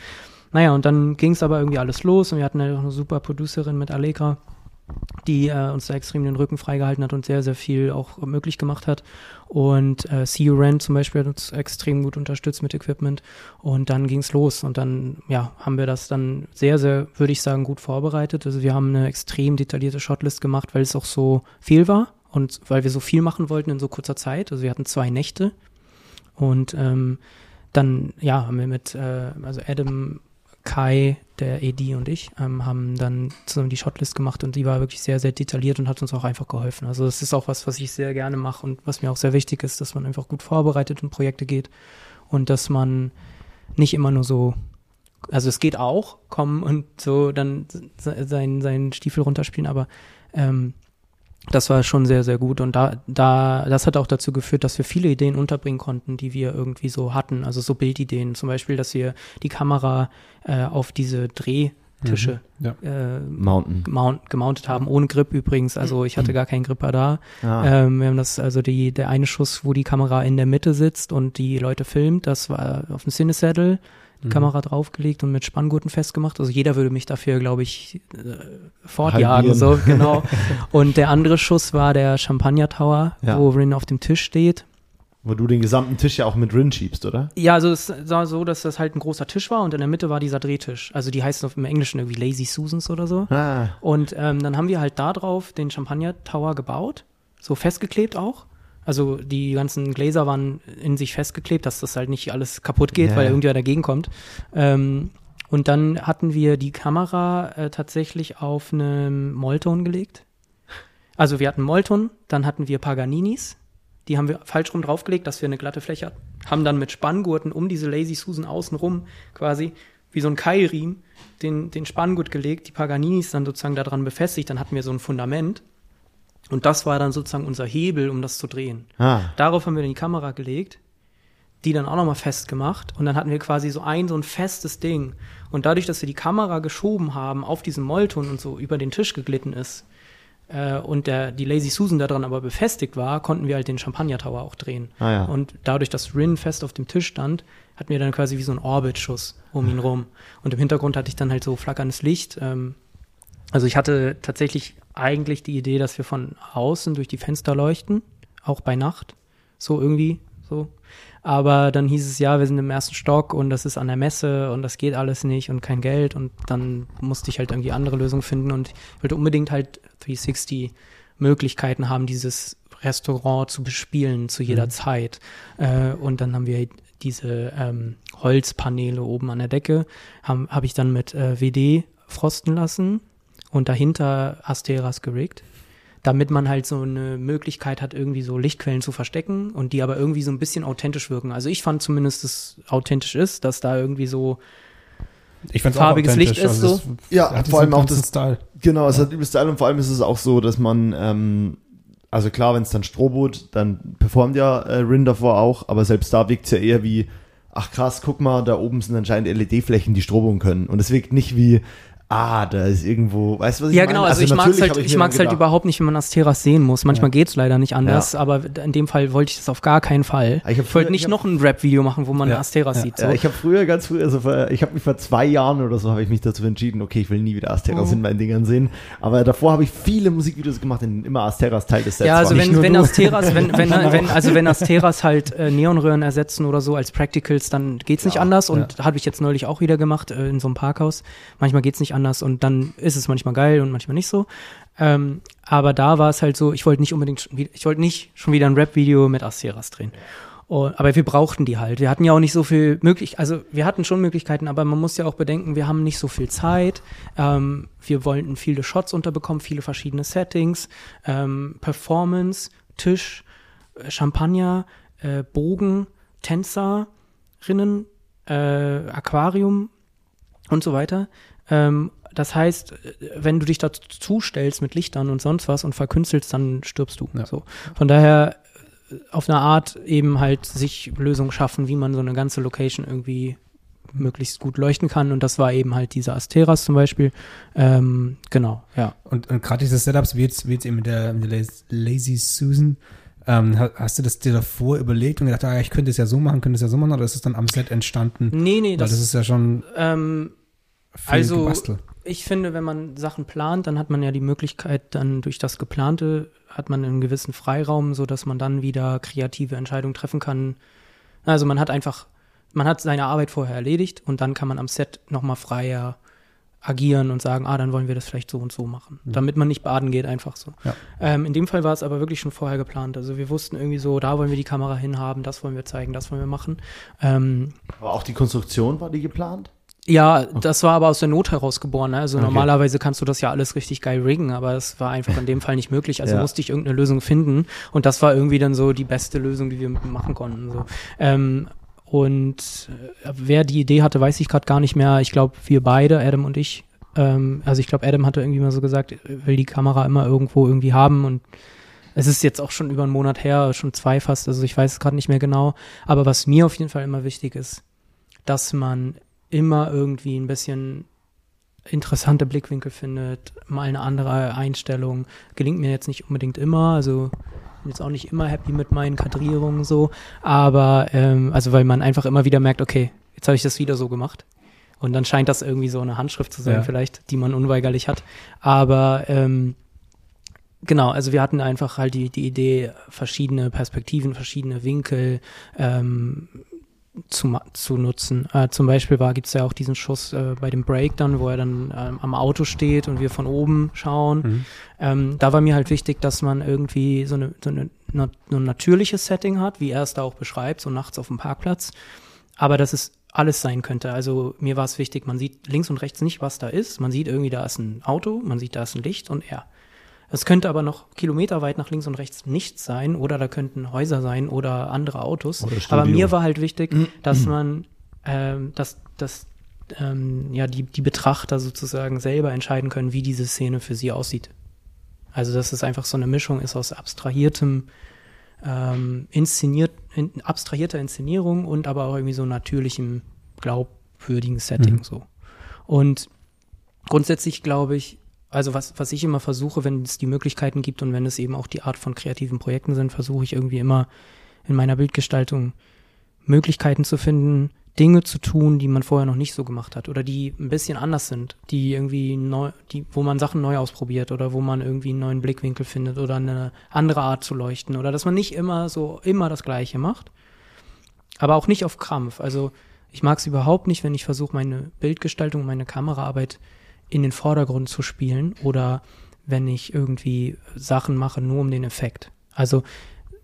Naja, und dann ging es aber irgendwie alles los und wir hatten halt auch eine super Producerin mit Allegra, die äh, uns da extrem den Rücken freigehalten hat und sehr, sehr viel auch möglich gemacht hat. Und äh, You Rent zum Beispiel hat uns extrem gut unterstützt mit Equipment. Und dann ging's los. Und dann, ja, haben wir das dann sehr, sehr, würde ich sagen, gut vorbereitet. Also wir haben eine extrem detaillierte Shotlist gemacht, weil es auch so viel war und weil wir so viel machen wollten in so kurzer Zeit. Also wir hatten zwei Nächte. Und ähm, dann, ja, haben wir mit, äh, also Adam, Kai, der AD und ich, ähm, haben dann zusammen die Shotlist gemacht und die war wirklich sehr, sehr detailliert und hat uns auch einfach geholfen. Also das ist auch was, was ich sehr gerne mache und was mir auch sehr wichtig ist, dass man einfach gut vorbereitet in Projekte geht und dass man nicht immer nur so, also es geht auch, kommen und so dann se- seinen, seinen Stiefel runterspielen, aber ähm, das war schon sehr, sehr gut. Und da, da, das hat auch dazu geführt, dass wir viele Ideen unterbringen konnten, die wir irgendwie so hatten. Also so Bildideen. Zum Beispiel, dass wir die Kamera äh, auf diese Drehtische Ja. äh, Mountain. mount, gemountet haben, ohne Grip übrigens. Also ich hatte gar keinen Gripper da. Ah. Ähm, wir haben das, also die, der eine Schuss, wo die Kamera in der Mitte sitzt und die Leute filmt, das war auf dem Cinesaddle, Mhm. Kamera draufgelegt und mit Spanngurten festgemacht. Also jeder würde mich dafür, glaube ich, äh, Halbieren. fortjagen, so, <laughs> genau. und der andere Schuss war der Champagner Tower, Ja. wo Rin auf dem Tisch steht. Wo du den gesamten Tisch ja auch mit Rin schiebst, oder? Ja, also es war so, dass das halt ein großer Tisch war und in der Mitte war dieser Drehtisch. Also die heißen auf im Englischen irgendwie Lazy Susans oder so. Ah. Und ähm, dann haben wir halt da drauf den Champagner Tower gebaut, so festgeklebt auch. Also die ganzen Gläser waren in sich festgeklebt, dass das halt nicht alles kaputt geht, Ja, weil irgendwer dagegen kommt. Ähm, und dann hatten wir die Kamera äh, tatsächlich auf einem Molton gelegt. Also wir hatten Molton, dann hatten wir Paganinis. Die haben wir falsch rum draufgelegt, dass wir eine glatte Fläche hatten. Haben dann mit Spanngurten um diese Lazy Susan außenrum quasi wie so ein Keilriemen den, den Spanngurt gelegt, die Paganinis dann sozusagen daran befestigt. Dann hatten wir so ein Fundament. Und das war dann sozusagen unser Hebel, um das zu drehen. Ah. Darauf haben wir dann die Kamera gelegt, die dann auch nochmal festgemacht und dann hatten wir quasi so ein, so ein festes Ding. Und dadurch, dass wir die Kamera geschoben haben, auf diesen Molton und so über den Tisch geglitten ist äh, und der, die Lazy Susan daran aber befestigt war, konnten wir halt den Champagner Tower auch drehen. Ah ja. Und dadurch, dass Rin fest auf dem Tisch stand, hatten wir dann quasi wie so einen Orbitschuss um ihn <laughs> rum. Und im Hintergrund hatte ich dann halt so flackerndes Licht. Ähm, also ich hatte tatsächlich eigentlich die Idee, dass wir von außen durch die Fenster leuchten, auch bei Nacht. So irgendwie, so. Aber dann hieß es ja, wir sind im ersten Stock und das ist an der Messe und das geht alles nicht und kein Geld und dann musste ich halt irgendwie andere Lösungen finden und ich wollte unbedingt halt 360 Möglichkeiten haben, dieses Restaurant zu bespielen zu jeder Zeit. Äh, und dann haben wir diese ähm, Holzpaneele oben an der Decke, habe hab ich dann mit äh, WD frosten lassen und dahinter Asteras geriggt, damit man halt so eine Möglichkeit hat, irgendwie so Lichtquellen zu verstecken und die aber irgendwie so ein bisschen authentisch wirken. Also ich fand zumindest, dass es authentisch ist, dass da irgendwie so Ich find's Farbiges. Licht ist Also so. es Ja, hat vor allem auch das, Style. Genau, es hat übelst Style und vor allem ist es auch so, dass man, ähm, also klar, wenn es dann Strohboot, dann performt ja äh, Rin davor auch, aber selbst da wirkt es ja eher wie, ach krass, guck mal, da oben sind anscheinend LED-Flächen, die stroboen können. Und es wirkt nicht wie, ah, da ist irgendwo, weißt du, was ich Ja, meine? genau, also, ich mag's natürlich halt, ich mir mag's halt überhaupt nicht, wenn man Asteras sehen muss. Manchmal Ja. geht's leider nicht anders, aber in dem Fall wollte ich das auf gar keinen Fall. Ich Ich, wollte nicht ich noch ein Rap-Video machen, wo man Ja. Asteras Ja. sieht. So. Ja, ich habe früher ganz früh, also vor, ich habe mich vor zwei Jahren oder so, habe ich mich dazu entschieden, okay, ich will nie wieder Asteras Mhm. in meinen Dingern sehen. Aber davor habe ich viele Musikvideos gemacht, in denen immer Asteras Teil des Sets ja, also war. wenn, wenn. Asteras, wenn, <laughs> wenn, wenn, also wenn Asteras halt äh, Neonröhren ersetzen oder so als Practicals, dann geht's nicht Ja, anders und habe ich jetzt neulich auch wieder gemacht äh, in so einem Parkhaus. Manchmal geht's nicht anders und dann ist es manchmal geil und manchmal nicht so. Ähm, aber da war es halt so, ich wollte nicht unbedingt, wieder, ich wollte nicht schon wieder ein Rap-Video mit Asteras drehen. Und, aber wir brauchten die halt. Wir hatten ja auch nicht so viel möglich, also wir hatten schon Möglichkeiten, aber man muss ja auch bedenken, wir haben nicht so viel Zeit. Ähm, wir wollten viele Shots unterbekommen, viele verschiedene Settings, ähm, Performance, Tisch, äh, Champagner, äh, Bogen, Tänzerinnen, äh, Aquarium und so weiter. Ähm, das heißt, wenn du dich dazu stellst mit Lichtern und sonst was und verkünstelst, dann stirbst du. Ja. So. Von daher äh, auf eine Art eben halt sich Lösungen schaffen, wie man so eine ganze Location irgendwie möglichst gut leuchten kann. Und das war eben halt diese Asteras zum Beispiel. Ähm, genau, ja. Und, und gerade diese Setups, wie jetzt, wie jetzt eben mit der, mit der Laz- Lazy Susan, ähm, ha- hast du das dir davor überlegt und gedacht, ah, ich könnte es ja so machen, könnte es ja so machen, oder ist es dann am Set entstanden? Nee, nee, das, das ist ja schon ähm, Also- Gebastel. ich finde, wenn man Sachen plant, dann hat man ja die Möglichkeit, dann durch das Geplante hat man einen gewissen Freiraum, so dass man dann wieder kreative Entscheidungen treffen kann. Also man hat einfach, man hat seine Arbeit vorher erledigt und dann kann man am Set nochmal freier agieren und sagen, ah, dann wollen wir das vielleicht so und so machen. Damit man nicht baden geht, einfach so. Ja. Ähm, in dem Fall war es aber wirklich schon vorher geplant. Also wir wussten irgendwie so, da wollen wir die Kamera hinhaben, das wollen wir zeigen, das wollen wir machen. Ähm, Aber auch die Konstruktion war die geplant? Ja, das war aber aus der Not heraus geboren. Ne? Also Okay. normalerweise kannst du das ja alles richtig geil riggen, aber es war einfach in dem Fall nicht möglich. Also <laughs> Ja. musste ich irgendeine Lösung finden und das war irgendwie dann so die beste Lösung, die wir machen konnten. So. Ähm, und äh, wer die Idee hatte, weiß ich gerade gar nicht mehr. Ich glaube, wir beide, Adam und ich. Ähm, also ich glaube, Adam hatte irgendwie mal so gesagt, er will die Kamera immer irgendwo irgendwie haben und es ist jetzt auch schon über einen Monat her, schon zwei fast, also ich weiß es gerade nicht mehr genau. Aber was mir auf jeden Fall immer wichtig ist, dass man immer irgendwie ein bisschen interessante Blickwinkel findet, mal eine andere Einstellung. Gelingt mir jetzt nicht unbedingt immer, also bin jetzt auch nicht immer happy mit meinen Kadrierungen so, aber ähm, also weil man einfach immer wieder merkt, okay, jetzt habe ich das wieder so gemacht. Und dann scheint das irgendwie so eine Handschrift zu sein, Ja. vielleicht, die man unweigerlich hat. Aber ähm, genau, also wir hatten einfach halt die, die Idee, verschiedene Perspektiven, verschiedene Winkel ähm, zu, zu nutzen. Äh, zum Beispiel war, gibt's ja auch diesen Schuss äh, bei dem Break dann, wo er dann ähm, am Auto steht und wir von oben schauen. Mhm. Ähm, da war mir halt wichtig, dass man irgendwie so eine, so eine, so ein natürliches Setting hat, wie er es da auch beschreibt, so nachts auf dem Parkplatz. Aber dass es alles sein könnte. Also mir war es wichtig, man sieht links und rechts nicht, was da ist. Man sieht irgendwie, da ist ein Auto, man sieht, da ist ein Licht und er. Es könnte aber noch kilometerweit nach links und rechts nichts sein oder da könnten Häuser sein oder andere Autos. Oder aber mir war halt wichtig, dass man, ähm, dass, dass ähm, ja, die, die Betrachter sozusagen selber entscheiden können, wie diese Szene für sie aussieht. Also, dass es einfach so eine Mischung ist aus abstrahiertem, ähm, inszeniert, in, abstrahierter Inszenierung und aber auch irgendwie so natürlichem, glaubwürdigen Setting Mhm. so. Und grundsätzlich glaube ich, also was, was ich immer versuche, wenn es die Möglichkeiten gibt und wenn es eben auch die Art von kreativen Projekten sind, versuche ich irgendwie immer in meiner Bildgestaltung Möglichkeiten zu finden, Dinge zu tun, die man vorher noch nicht so gemacht hat oder die ein bisschen anders sind, die irgendwie neu, die, wo man Sachen neu ausprobiert oder wo man irgendwie einen neuen Blickwinkel findet oder eine andere Art zu leuchten oder dass man nicht immer so immer das Gleiche macht, aber auch nicht auf Krampf. Also ich mag es überhaupt nicht, wenn ich versuche, meine Bildgestaltung, meine Kameraarbeit in den Vordergrund zu spielen oder wenn ich irgendwie Sachen mache nur um den Effekt. Also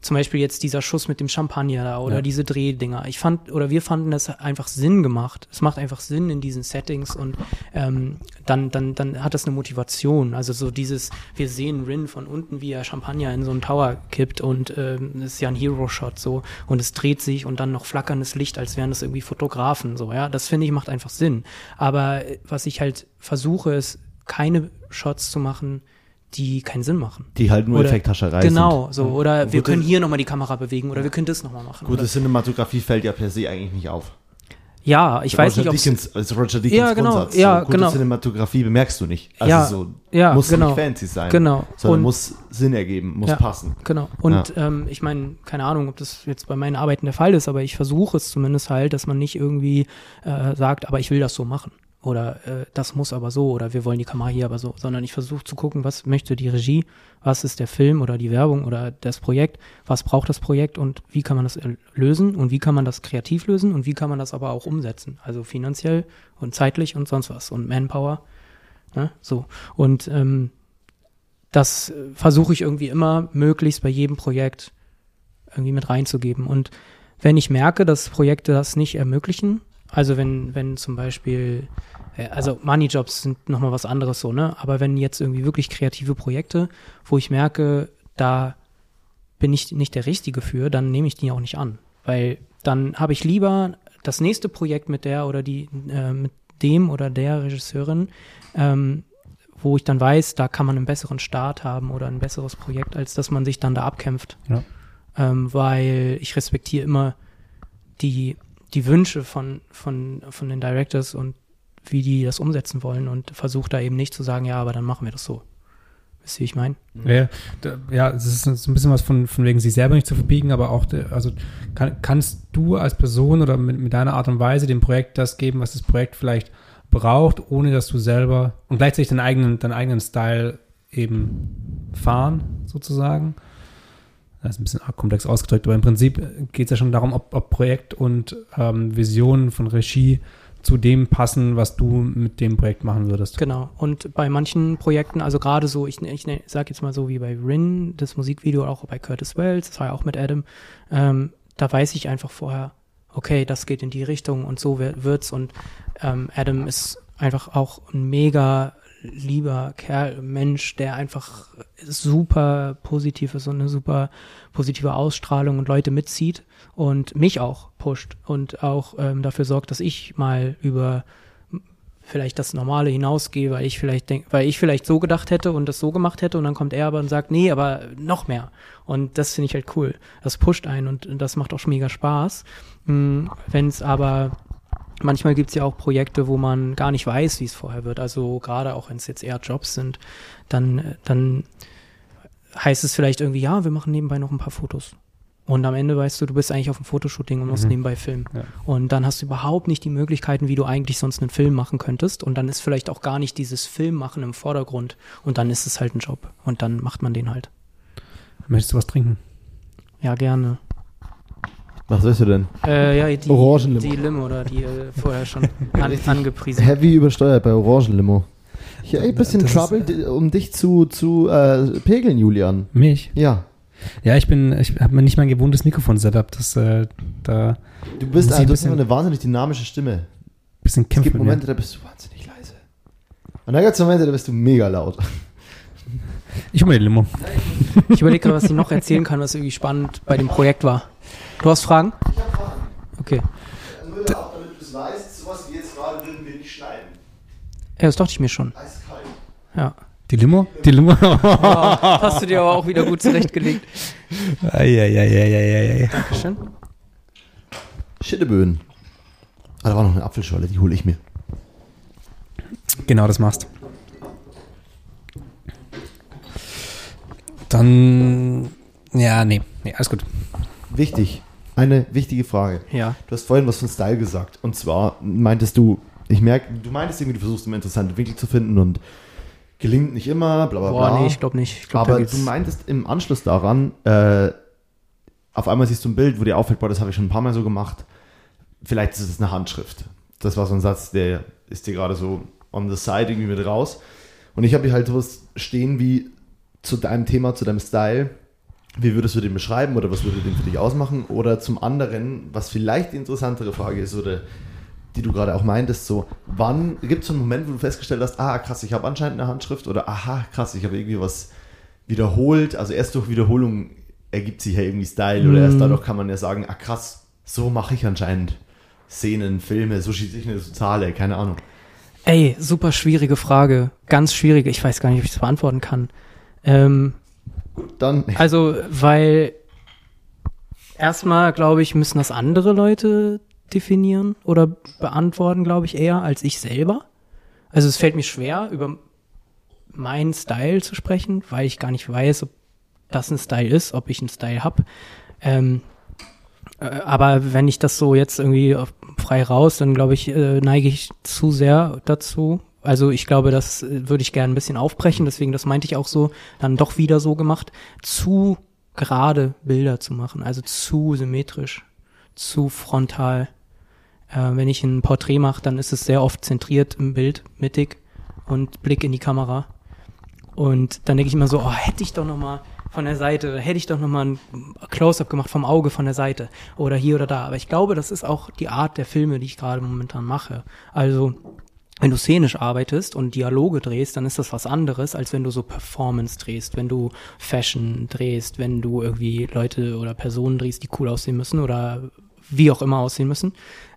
zum Beispiel jetzt dieser Schuss mit dem Champagner da oder Ja. diese Drehdinger. Ich fand, oder wir fanden das einfach Sinn gemacht. Es macht einfach Sinn in diesen Settings und ähm, dann, dann, dann hat das eine Motivation. Also so dieses, wir sehen Rin von unten, wie er Champagner in so einen Tower kippt und ähm, das ist ja ein Hero-Shot so und es dreht sich und dann noch flackerndes Licht, als wären das irgendwie Fotografen so, ja. Das finde ich macht einfach Sinn. Aber äh, was ich halt versuche, ist keine Shots zu machen, die keinen Sinn machen. Die halt nur Oder- Effekthascherei Genau, so. Oder wir Gute- können hier nochmal die Kamera bewegen oder wir können das nochmal machen. Gute Oder, Cinematografie fällt ja per se eigentlich nicht auf. ja, ich weiß nicht, Roger ob Dickens, also Roger Dickens Ja, genau, Grundsatz. ja, so, gute genau. Cinematografie bemerkst du nicht. Also Ja, so, ja, muss genau. nicht fancy sein. Genau. Sondern Und- muss Sinn ergeben, muss Ja. passen. Genau. Und ähm, ich meine, keine Ahnung, ob das jetzt bei meinen Arbeiten der Fall ist, aber ich versuche es zumindest halt, dass man nicht irgendwie äh, sagt, aber ich will das so machen. Oder äh, das muss aber so oder wir wollen die Kamera hier aber so, sondern ich versuche zu gucken, was möchte die Regie, was ist der Film oder die Werbung oder das Projekt, was braucht das Projekt und wie kann man das äh, lösen und wie kann man das kreativ lösen und wie kann man das aber auch umsetzen. Also finanziell und zeitlich und sonst was und Manpower. Ne? So. Und ähm, das äh, versuche ich irgendwie immer möglichst bei jedem Projekt irgendwie mit reinzugeben. Und wenn ich merke, dass Projekte das nicht ermöglichen, also wenn, wenn zum Beispiel, äh, also Money-Jobs sind nochmal was anderes so, ne? Aber wenn jetzt irgendwie wirklich kreative Projekte, wo ich merke, da bin ich nicht der Richtige für, dann nehme ich die auch nicht an. Weil dann habe ich lieber das nächste Projekt mit der oder die, äh, mit dem oder der Regisseurin, ähm, wo ich dann weiß, da kann man einen besseren Start haben oder ein besseres Projekt, als dass man sich dann da abkämpft. Ja. Ähm, weil ich respektiere immer die, die Wünsche von, von, von den Directors und wie die das umsetzen wollen und versuche da eben nicht zu sagen, ja, aber dann machen wir das so. Wisst ihr, wie ich meine? Ja, ja, es ist ein bisschen was von, von wegen sich selber nicht zu verbiegen, aber auch, also kann, kannst du als Person oder mit, mit deiner Art und Weise dem Projekt das geben, was das Projekt vielleicht braucht, ohne dass du selber und gleichzeitig deinen eigenen, deinen eigenen Style eben fahren, sozusagen. Das ist ein bisschen komplex ausgedrückt, aber im Prinzip geht es ja schon darum, ob, ob Projekt und ähm, Vision von Regie zu dem passen, was du mit dem Projekt machen würdest. Genau. Und bei manchen Projekten, also gerade so, ich, ich ne- sag jetzt mal so wie bei Rin, das Musikvideo auch bei Curtis Wells, das war ja auch mit Adam, ähm, da weiß ich einfach vorher, okay, das geht in die Richtung und so wi- wird's. Und ähm, Adam ist einfach auch ein mega lieber Kerl, Mensch, der einfach super positiv ist und eine super positive Ausstrahlung und Leute mitzieht und mich auch pusht und auch ähm, dafür sorgt, dass ich mal über vielleicht das Normale hinausgehe, weil ich vielleicht denk, weil ich vielleicht so gedacht hätte und das so gemacht hätte und dann kommt er aber und sagt, nee, aber noch mehr. Und das finde ich halt cool. Das pusht einen und das macht auch schon mega Spaß. Wenn es aber manchmal gibt es ja auch Projekte, wo man gar nicht weiß, wie es vorher wird. Also gerade auch wenn es jetzt eher Jobs sind, dann, äh, dann heißt es vielleicht irgendwie, ja, wir machen nebenbei noch ein paar Fotos. Und am Ende weißt du, du bist eigentlich auf einem Fotoshooting und musst Mhm. nebenbei filmen. Ja. Und dann hast du überhaupt nicht die Möglichkeiten, wie du eigentlich sonst einen Film machen könntest. Und dann ist vielleicht auch gar nicht dieses Filmmachen im Vordergrund. Und dann ist es halt ein Job. Und dann macht man den halt. Möchtest du was trinken? Ja, gerne. Was willst du denn? Äh, ja, die, Orangenlimo. die Limo, oder die äh, vorher schon <laughs> an, angepriesen. Heavy übersteuert bei Orangenlimo. Ich habe ein bisschen Das ist- Trouble, di- um dich zu, zu äh, pegeln, Julian. Mich? Ja. Ja, ich bin, ich habe mir nicht mein gewohntes Mikrofon-Setup, das äh, da Du bist, ein du hast immer eine wahnsinnig dynamische Stimme. bisschen Es kämpft gibt. Momente, da bist du wahnsinnig leise. Und dann gibt es Momente, da bist du mega laut. Ich hol mir die Limo. Ich überlege gerade, was ich noch erzählen kann, was irgendwie spannend bei dem Projekt war. Du hast Fragen? Okay. Nur damit du es weißt, sowas wie jetzt gerade würden wir nicht schneiden. Ja, das dachte ich mir schon. Eiskalt. Ja. Die Limo? Die Limo? <laughs> Hast du dir aber auch wieder gut zurechtgelegt. Eieieiei. Dankeschön. Schitteböen. Ah, da war noch eine Apfelscholle, die hole ich mir. Genau, das machst. Dann, ja, nee, nee, alles gut. Wichtig. Eine wichtige Frage. Ja. Du hast vorhin was von Style gesagt. Und zwar meintest du, ich merke, du meintest irgendwie, du versuchst immer interessante Winkel zu finden und gelingt nicht immer, bla bla Boah, bla. nee, ich glaube nicht. Ich glaub, Aber du meintest im Anschluss daran, äh, auf einmal siehst du ein Bild, wo dir auffällt, boah, das habe ich schon ein paar Mal so gemacht. Vielleicht ist es eine Handschrift. Das war so ein Satz, der ist dir gerade so on the side irgendwie mit raus. Und ich habe hier halt sowas stehen wie zu deinem Thema, zu deinem Style. Wie würdest du den beschreiben oder was würde den für dich ausmachen? Oder zum anderen, was vielleicht die interessantere Frage ist oder die du gerade auch meintest, so, wann gibt es so einen Moment, wo du festgestellt hast, ah, krass, ich habe anscheinend eine Handschrift oder aha, krass, ich habe irgendwie was wiederholt. Also erst durch Wiederholung ergibt sich ja irgendwie Style oder erst Mhm. dadurch kann man ja sagen, ah, krass, so mache ich anscheinend Szenen, Filme, so schieße ich eine Totale, keine Ahnung. Ey, super schwierige Frage. Ganz schwierige. Ich weiß gar nicht, ob ich das beantworten kann. Ähm, Dann, <laughs> also, weil erstmal, glaube ich, müssen das andere Leute definieren oder beantworten, glaube ich, eher als ich selber. Also es fällt mir schwer, über meinen Style zu sprechen, weil ich gar nicht weiß, ob das ein Style ist, ob ich einen Style habe. Ähm, äh, aber wenn ich das so jetzt irgendwie frei raus, dann glaube ich, äh, neige ich zu sehr dazu. Also ich glaube, das äh, würde ich gerne ein bisschen aufbrechen, deswegen, das meinte ich auch so, dann doch wieder so gemacht, zu gerade Bilder zu machen, also zu symmetrisch, zu frontal. Äh, wenn ich ein Porträt mache, dann ist es sehr oft zentriert im Bild, mittig und Blick in die Kamera. Und dann denke ich immer so, oh, hätte ich doch noch mal, von der Seite. Hätte ich doch nochmal ein Close-up gemacht vom Auge von der Seite. Oder hier oder da. Aber ich glaube, das ist auch die Art der Filme, die ich gerade momentan mache. Also, wenn du szenisch arbeitest und Dialoge drehst, dann ist das was anderes, als wenn du so Performance drehst, wenn du Fashion drehst, wenn du irgendwie Leute oder Personen drehst, die cool aussehen müssen oder wie auch immer aussehen müssen.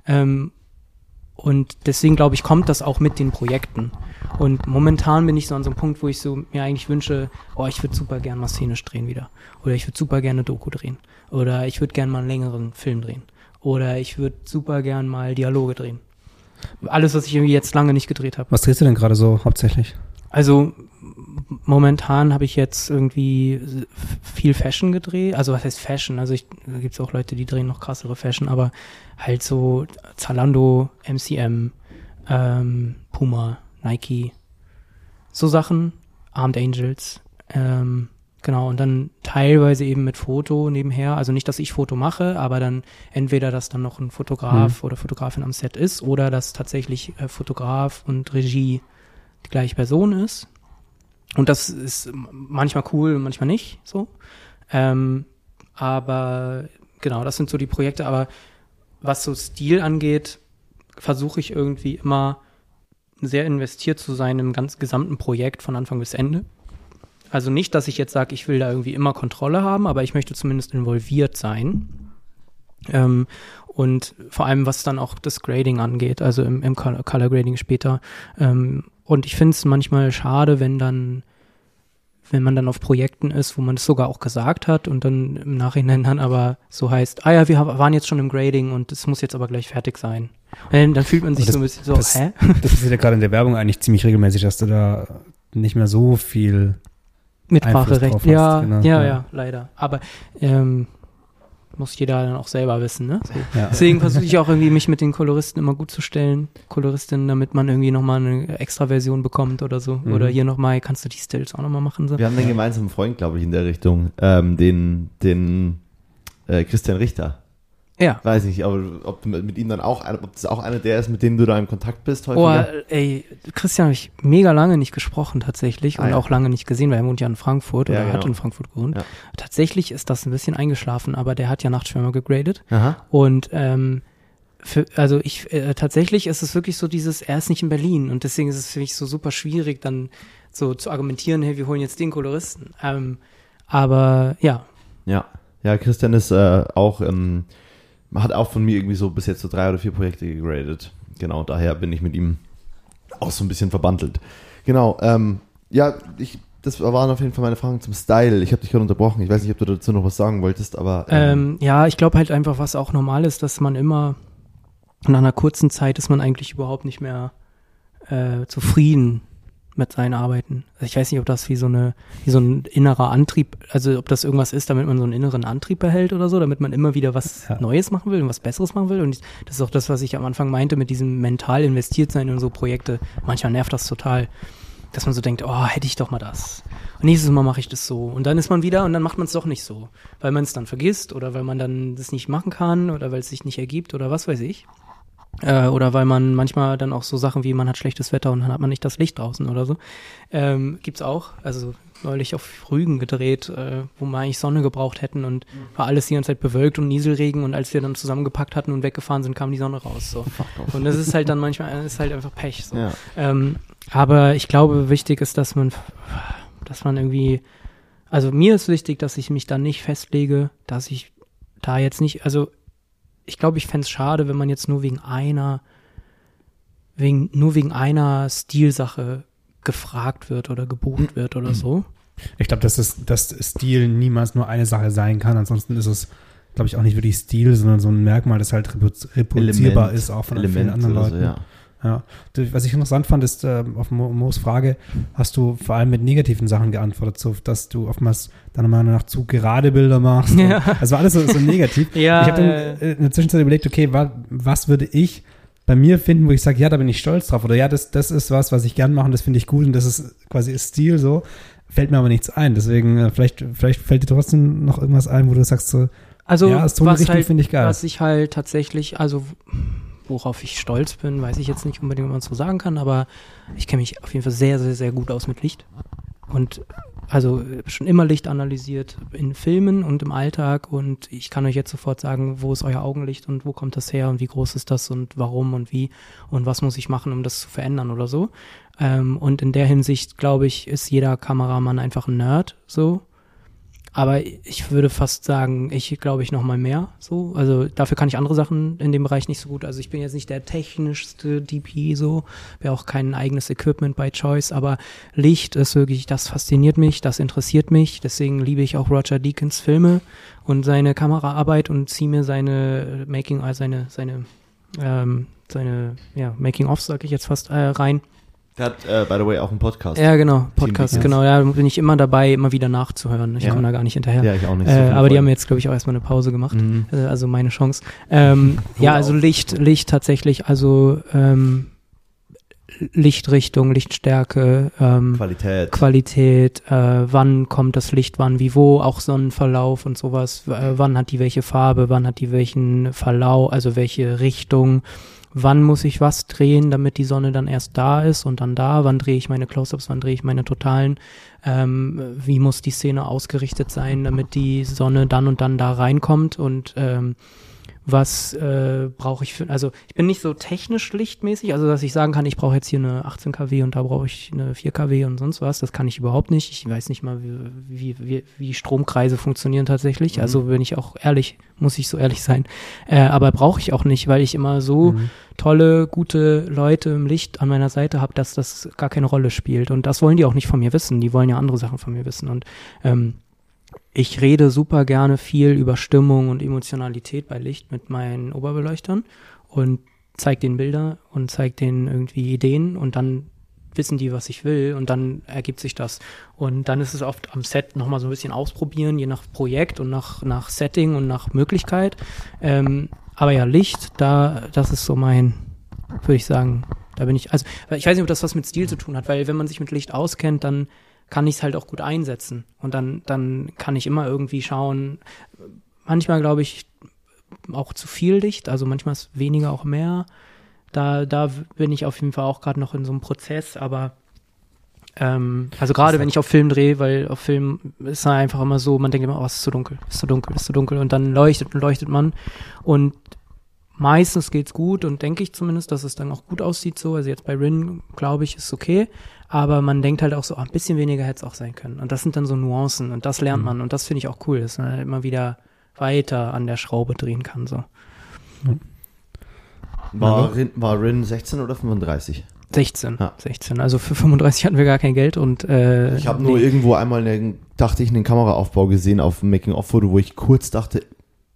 Ähm, und deswegen glaube ich, kommt das auch mit den Projekten. Und momentan bin ich so an so einem Punkt, wo ich so mir eigentlich wünsche, oh, ich würde super gern mal szenisch drehen wieder. Oder ich würde super gerne Doku drehen. Oder ich würde gern mal einen längeren Film drehen. Oder ich würde super gern mal Dialoge drehen. Alles, was ich irgendwie jetzt lange nicht gedreht habe. Was drehst du denn gerade so hauptsächlich? Also momentan habe ich jetzt irgendwie viel Fashion gedreht. Also was heißt Fashion? Also ich, da gibt es auch Leute, die drehen noch krassere Fashion, aber halt so Zalando, MCM, ähm, Puma, Nike, so Sachen, Armed Angels, ähm, genau, und dann teilweise eben mit Foto nebenher, also nicht, dass ich Foto mache, aber dann entweder, dass dann noch ein Fotograf mhm. oder Fotografin am Set ist oder dass tatsächlich äh, Fotograf und Regie die gleiche Person ist. Und das ist manchmal cool, manchmal nicht so. Ähm, aber genau, das sind so die Projekte. Aber was so Stil angeht, versuche ich irgendwie immer sehr investiert zu sein im ganz gesamten Projekt von Anfang bis Ende. Also nicht, dass ich jetzt sage, ich will da irgendwie immer Kontrolle haben, aber ich möchte zumindest involviert sein. Ähm, und vor allem, was dann auch das Grading angeht, also im, im Color Grading später. Ähm, und ich finde es manchmal schade, wenn dann wenn man dann auf Projekten ist, wo man es sogar auch gesagt hat und dann im Nachhinein dann aber so heißt, ah ja, wir waren jetzt schon im Grading und es muss jetzt aber gleich fertig sein. Und dann fühlt man sich das, so ein bisschen so, das, hä? Das ist ja gerade in der Werbung eigentlich ziemlich regelmäßig, dass du da nicht mehr so viel Mitspracherecht. Ja, genau. ja, ja, leider. Aber ähm, muss jeder dann auch selber wissen, ne? So. Ja. Deswegen versuche ich auch irgendwie, mich mit den Koloristen immer gut zu stellen, Koloristinnen, damit man irgendwie nochmal eine extra Version bekommt oder so. Mhm. Oder hier nochmal, kannst du die Stills auch nochmal machen? So. Wir haben einen gemeinsamen Freund, glaube ich, in der Richtung, ähm, den, den äh, Christian Richter. Ja. Weiß nicht, aber ob du mit ihm dann auch, ob das auch einer der ist, mit dem du da im Kontakt bist häufiger? Oh, ey, Christian habe ich mega lange nicht gesprochen tatsächlich ah, und ja. auch lange nicht gesehen, weil er wohnt ja in Frankfurt oder ja, genau. hat in Frankfurt gewohnt. Ja. Tatsächlich ist das ein bisschen eingeschlafen, aber der hat ja Nachtschwimmer gegradet Aha. und ähm, für, also ich äh, tatsächlich ist es wirklich so dieses, er ist nicht in Berlin und deswegen ist es für mich so super schwierig, dann so zu argumentieren, hey, wir holen jetzt den Koloristen. Ähm, aber ja. Ja, ja, Christian ist äh, auch ähm, hat auch von mir irgendwie so bis jetzt so drei oder vier Projekte gegradet. Genau, daher bin ich mit ihm auch so ein bisschen verbandelt. Genau, ähm, ja, ich, das waren auf jeden Fall meine Fragen zum Style. Ich habe dich gerade unterbrochen. Ich weiß nicht, ob du dazu noch was sagen wolltest, aber. Ähm, ähm, ja, ich glaube halt einfach, was auch normal ist, dass man immer nach einer kurzen Zeit ist man eigentlich überhaupt nicht mehr äh, zufrieden mit seinen Arbeiten. Also ich weiß nicht, ob das wie so eine, wie so ein innerer Antrieb, also ob das irgendwas ist, damit man so einen inneren Antrieb behält oder so, damit man immer wieder was ja. Neues machen will und was Besseres machen will. Und das ist auch das, was ich am Anfang meinte mit diesem mental investiert sein in so Projekte. Manchmal nervt das total, dass man so denkt, oh, hätte ich doch mal das. Und nächstes Mal mache ich das so. Und dann ist man wieder und dann macht man es doch nicht so. Weil man es dann vergisst oder weil man dann das nicht machen kann oder weil es sich nicht ergibt oder was weiß ich. Äh, oder weil man manchmal dann auch so Sachen wie, man hat schlechtes Wetter und dann hat man nicht das Licht draußen oder so. Ähm, gibt's auch. Also neulich auf Rügen gedreht, äh, wo wir eigentlich Sonne gebraucht hätten und mhm. war alles die ganze Zeit bewölkt und Nieselregen und als wir dann zusammengepackt hatten und weggefahren sind, kam die Sonne raus. So. <laughs> Und das ist halt dann manchmal, ist halt einfach Pech. So. Ja. Ähm, aber ich glaube, wichtig ist, dass man, dass man irgendwie, also mir ist wichtig, dass ich mich dann nicht festlege, dass ich da jetzt nicht, also ich glaube, ich fände es schade, wenn man jetzt nur wegen einer, wegen, nur wegen einer Stilsache gefragt wird oder gebucht wird oder so. Ich glaube, dass, das, dass Stil niemals nur eine Sache sein kann. Ansonsten ist es, glaube ich, auch nicht wirklich Stil, sondern so ein Merkmal, das halt reproduzierbar Element, ist, auch von Element vielen anderen Leuten. So, ja. Ja. Was ich interessant fand, ist äh, auf Moos Frage, hast du vor allem mit negativen Sachen geantwortet, so dass du oftmals deiner Meinung nach zu gerade Bilder machst. Ja. Also alles so, so negativ. <laughs> ja, ich habe dann äh, in der Zwischenzeit überlegt, okay, wa, was würde ich bei mir finden, wo ich sage, ja, da bin ich stolz drauf oder ja, das, das ist was, was ich gern mache und das finde ich gut und das ist quasi ist Stil so. Fällt mir aber nichts ein. Deswegen, äh, vielleicht, vielleicht fällt dir trotzdem noch irgendwas ein, wo du sagst so, also, ja, so Richtung halt, finde ich geil. Was ich halt tatsächlich, also worauf ich stolz bin, weiß ich jetzt nicht unbedingt, ob man es so sagen kann, aber ich kenne mich auf jeden Fall sehr, sehr, sehr gut aus mit Licht. und also schon immer Licht analysiert in Filmen und im Alltag und ich kann euch jetzt sofort sagen, wo ist euer Augenlicht und wo kommt das her und wie groß ist das und warum und wie und was muss ich machen, um das zu verändern oder so. Ähm, und in der Hinsicht, glaube ich, ist jeder Kameramann einfach ein Nerd, so. Aber ich würde fast sagen, ich glaube ich noch mal mehr so. Also dafür kann ich andere Sachen in dem Bereich nicht so gut. Also ich bin jetzt nicht der technischste DP so, wäre auch kein eigenes Equipment by Choice, aber Licht ist wirklich, das fasziniert mich, das interessiert mich. Deswegen liebe ich auch Roger Deakins Filme und seine Kameraarbeit und ziehe mir seine Making, also seine, seine, ähm, seine, ja, Making-ofs, sag ich jetzt fast, äh, rein. Der hat, äh, by the way, auch einen Podcast. Ja, genau, Podcast, genau. Ja, bin ich immer dabei, immer wieder nachzuhören. Ich Ja. komme da gar nicht hinterher. Ja, ich auch nicht. so Äh, aber die haben jetzt, glaube ich, auch erstmal eine Pause gemacht. Mhm. Äh, also meine Chance. Ähm, <laughs> ja, also Licht, Licht tatsächlich, also ähm, Lichtrichtung, Lichtstärke, ähm, Qualität. Qualität, äh, wann kommt das Licht, wann, wie, wo, auch Sonnenverlauf und sowas, äh, wann hat die welche Farbe, wann hat die welchen Verlauf, also welche Richtung, wann muss ich was drehen, damit die Sonne dann erst da ist und dann da, wann drehe ich meine Close-Ups, wann drehe ich meine Totalen, ähm, wie muss die Szene ausgerichtet sein, damit die Sonne dann und dann da reinkommt und ähm, was äh, brauche ich für, also ich bin nicht so technisch lichtmäßig, also dass ich sagen kann, ich brauche jetzt hier eine 18 kW und da brauche ich eine 4 kW und sonst was, das kann ich überhaupt nicht. Ich weiß nicht mal, wie, wie, wie, wie Stromkreise funktionieren tatsächlich, Mhm. also bin ich auch ehrlich, muss ich so ehrlich sein, äh, aber brauche ich auch nicht, weil ich immer so Mhm. tolle, gute Leute im Licht an meiner Seite habe, dass das gar keine Rolle spielt und das wollen die auch nicht von mir wissen, die wollen ja andere Sachen von mir wissen und ähm, ich rede super gerne viel über Stimmung und Emotionalität bei Licht mit meinen Oberbeleuchtern und zeig den Bilder und zeig denen irgendwie Ideen und dann wissen die, was ich will und dann ergibt sich das. Und dann ist es oft am Set nochmal so ein bisschen ausprobieren, je nach Projekt und nach, nach Setting und nach Möglichkeit. Ähm, aber ja, Licht, da, das ist so mein, würde ich sagen, da bin ich, also ich weiß nicht, ob das was mit Stil zu tun hat, weil wenn man sich mit Licht auskennt, dann kann ich es halt auch gut einsetzen. Und dann, dann kann ich immer irgendwie schauen. Manchmal glaube ich auch zu viel Licht, also manchmal ist weniger auch mehr. Da, da bin ich auf jeden Fall auch gerade noch in so einem Prozess, aber ähm, also gerade wenn ich auf Film drehe, weil auf Film ist es einfach immer so, man denkt immer, oh, es ist zu dunkel, es ist zu dunkel, es ist zu dunkel und dann leuchtet und leuchtet man und meistens geht's gut und denke ich zumindest, dass es dann auch gut aussieht so. Also jetzt bei Rin, glaube ich, ist okay. Aber man denkt halt auch so, ah, ein bisschen weniger hätte es auch sein können. Und das sind dann so Nuancen und das lernt man und das finde ich auch cool, dass man halt immer wieder weiter an der Schraube drehen kann. So. War, Rin, war Rin 16 oder 35? 16, Ja. 16. Also für 35 hatten wir gar kein Geld und äh, Ich habe nur nee. irgendwo einmal, einen, dachte ich, einen Kameraaufbau gesehen auf dem Making-of-Foto, wo ich kurz dachte,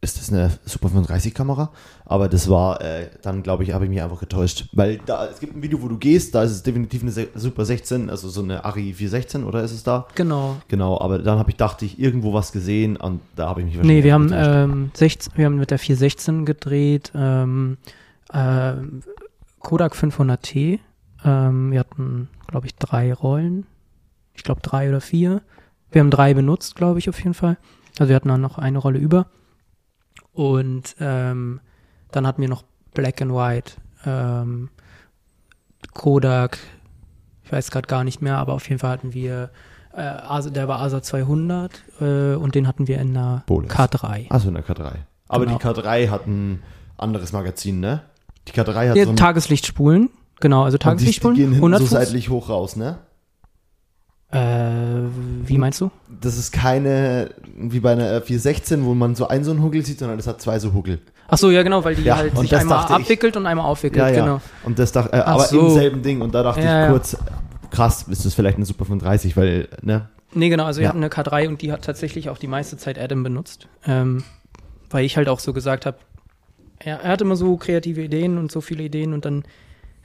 ist das eine Super 35 Kamera? Aber das war, äh, dann glaube ich, habe ich mich einfach getäuscht. Weil da, es gibt ein Video, wo du gehst, da ist es definitiv eine Se- Super 16, also so eine Ari 416 oder ist es da? Genau. Genau, aber dann habe ich, dachte ich, irgendwo was gesehen und da habe ich mich wahrscheinlich Nee, wir haben, ähm, 16, wir haben mit der 416 gedreht, ähm, äh, Kodak 500T. Ähm, wir hatten, glaube ich, drei Rollen. Ich glaube drei oder vier. Wir haben drei benutzt, glaube ich, auf jeden Fall. Also wir hatten dann noch eine Rolle über. Und ähm, dann hatten wir noch Black and White, ähm, Kodak, ich weiß gerade gar nicht mehr, aber auf jeden Fall hatten wir, äh, Asa, der war ASA 200 äh, und den hatten wir in einer Bolex. K3. Achso, in der K3. Aber Genau. die K3 hat ein anderes Magazin, ne? Die K3 hat Ja, so Tageslichtspulen, genau, also und die, die Tageslichtspulen, gehen hinten 100 so seitlich hoch raus, ne? Äh, wie meinst du? Das ist keine, wie bei einer 416, wo man so einen so einen Huckel sieht, sondern das hat zwei so Huckel. Ach so, ja genau, weil die Ja, halt sich einmal dachte ich. abwickelt und einmal aufwickelt, Ja, ja. genau. Und das dachte, äh, aber so. im selben Ding. Und da dachte ich kurz, krass, ist das vielleicht eine Super 35, weil, ne? Nee, genau, also wir hatten eine K3 und die hat tatsächlich auch die meiste Zeit Adam benutzt. Ähm, weil ich halt auch so gesagt habe, er, er hat immer so kreative Ideen und so viele Ideen und dann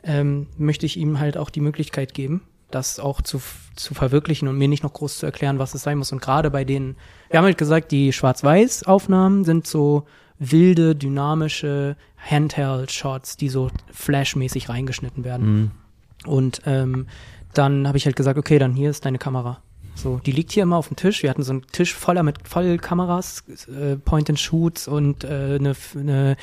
ähm, möchte ich ihm halt auch die Möglichkeit geben, das auch zu, zu verwirklichen und mir nicht noch groß zu erklären, was es sein muss. Und gerade bei denen, wir haben halt gesagt, die Schwarz-Weiß-Aufnahmen sind so wilde, dynamische Handheld-Shots, die so flashmäßig reingeschnitten werden. Mhm. Und ähm, dann habe ich halt gesagt, okay, dann hier ist deine Kamera. So, die liegt hier immer auf dem Tisch. Wir hatten so einen Tisch voller mit voll Kameras, äh, Point and Shoots und äh, eine, eine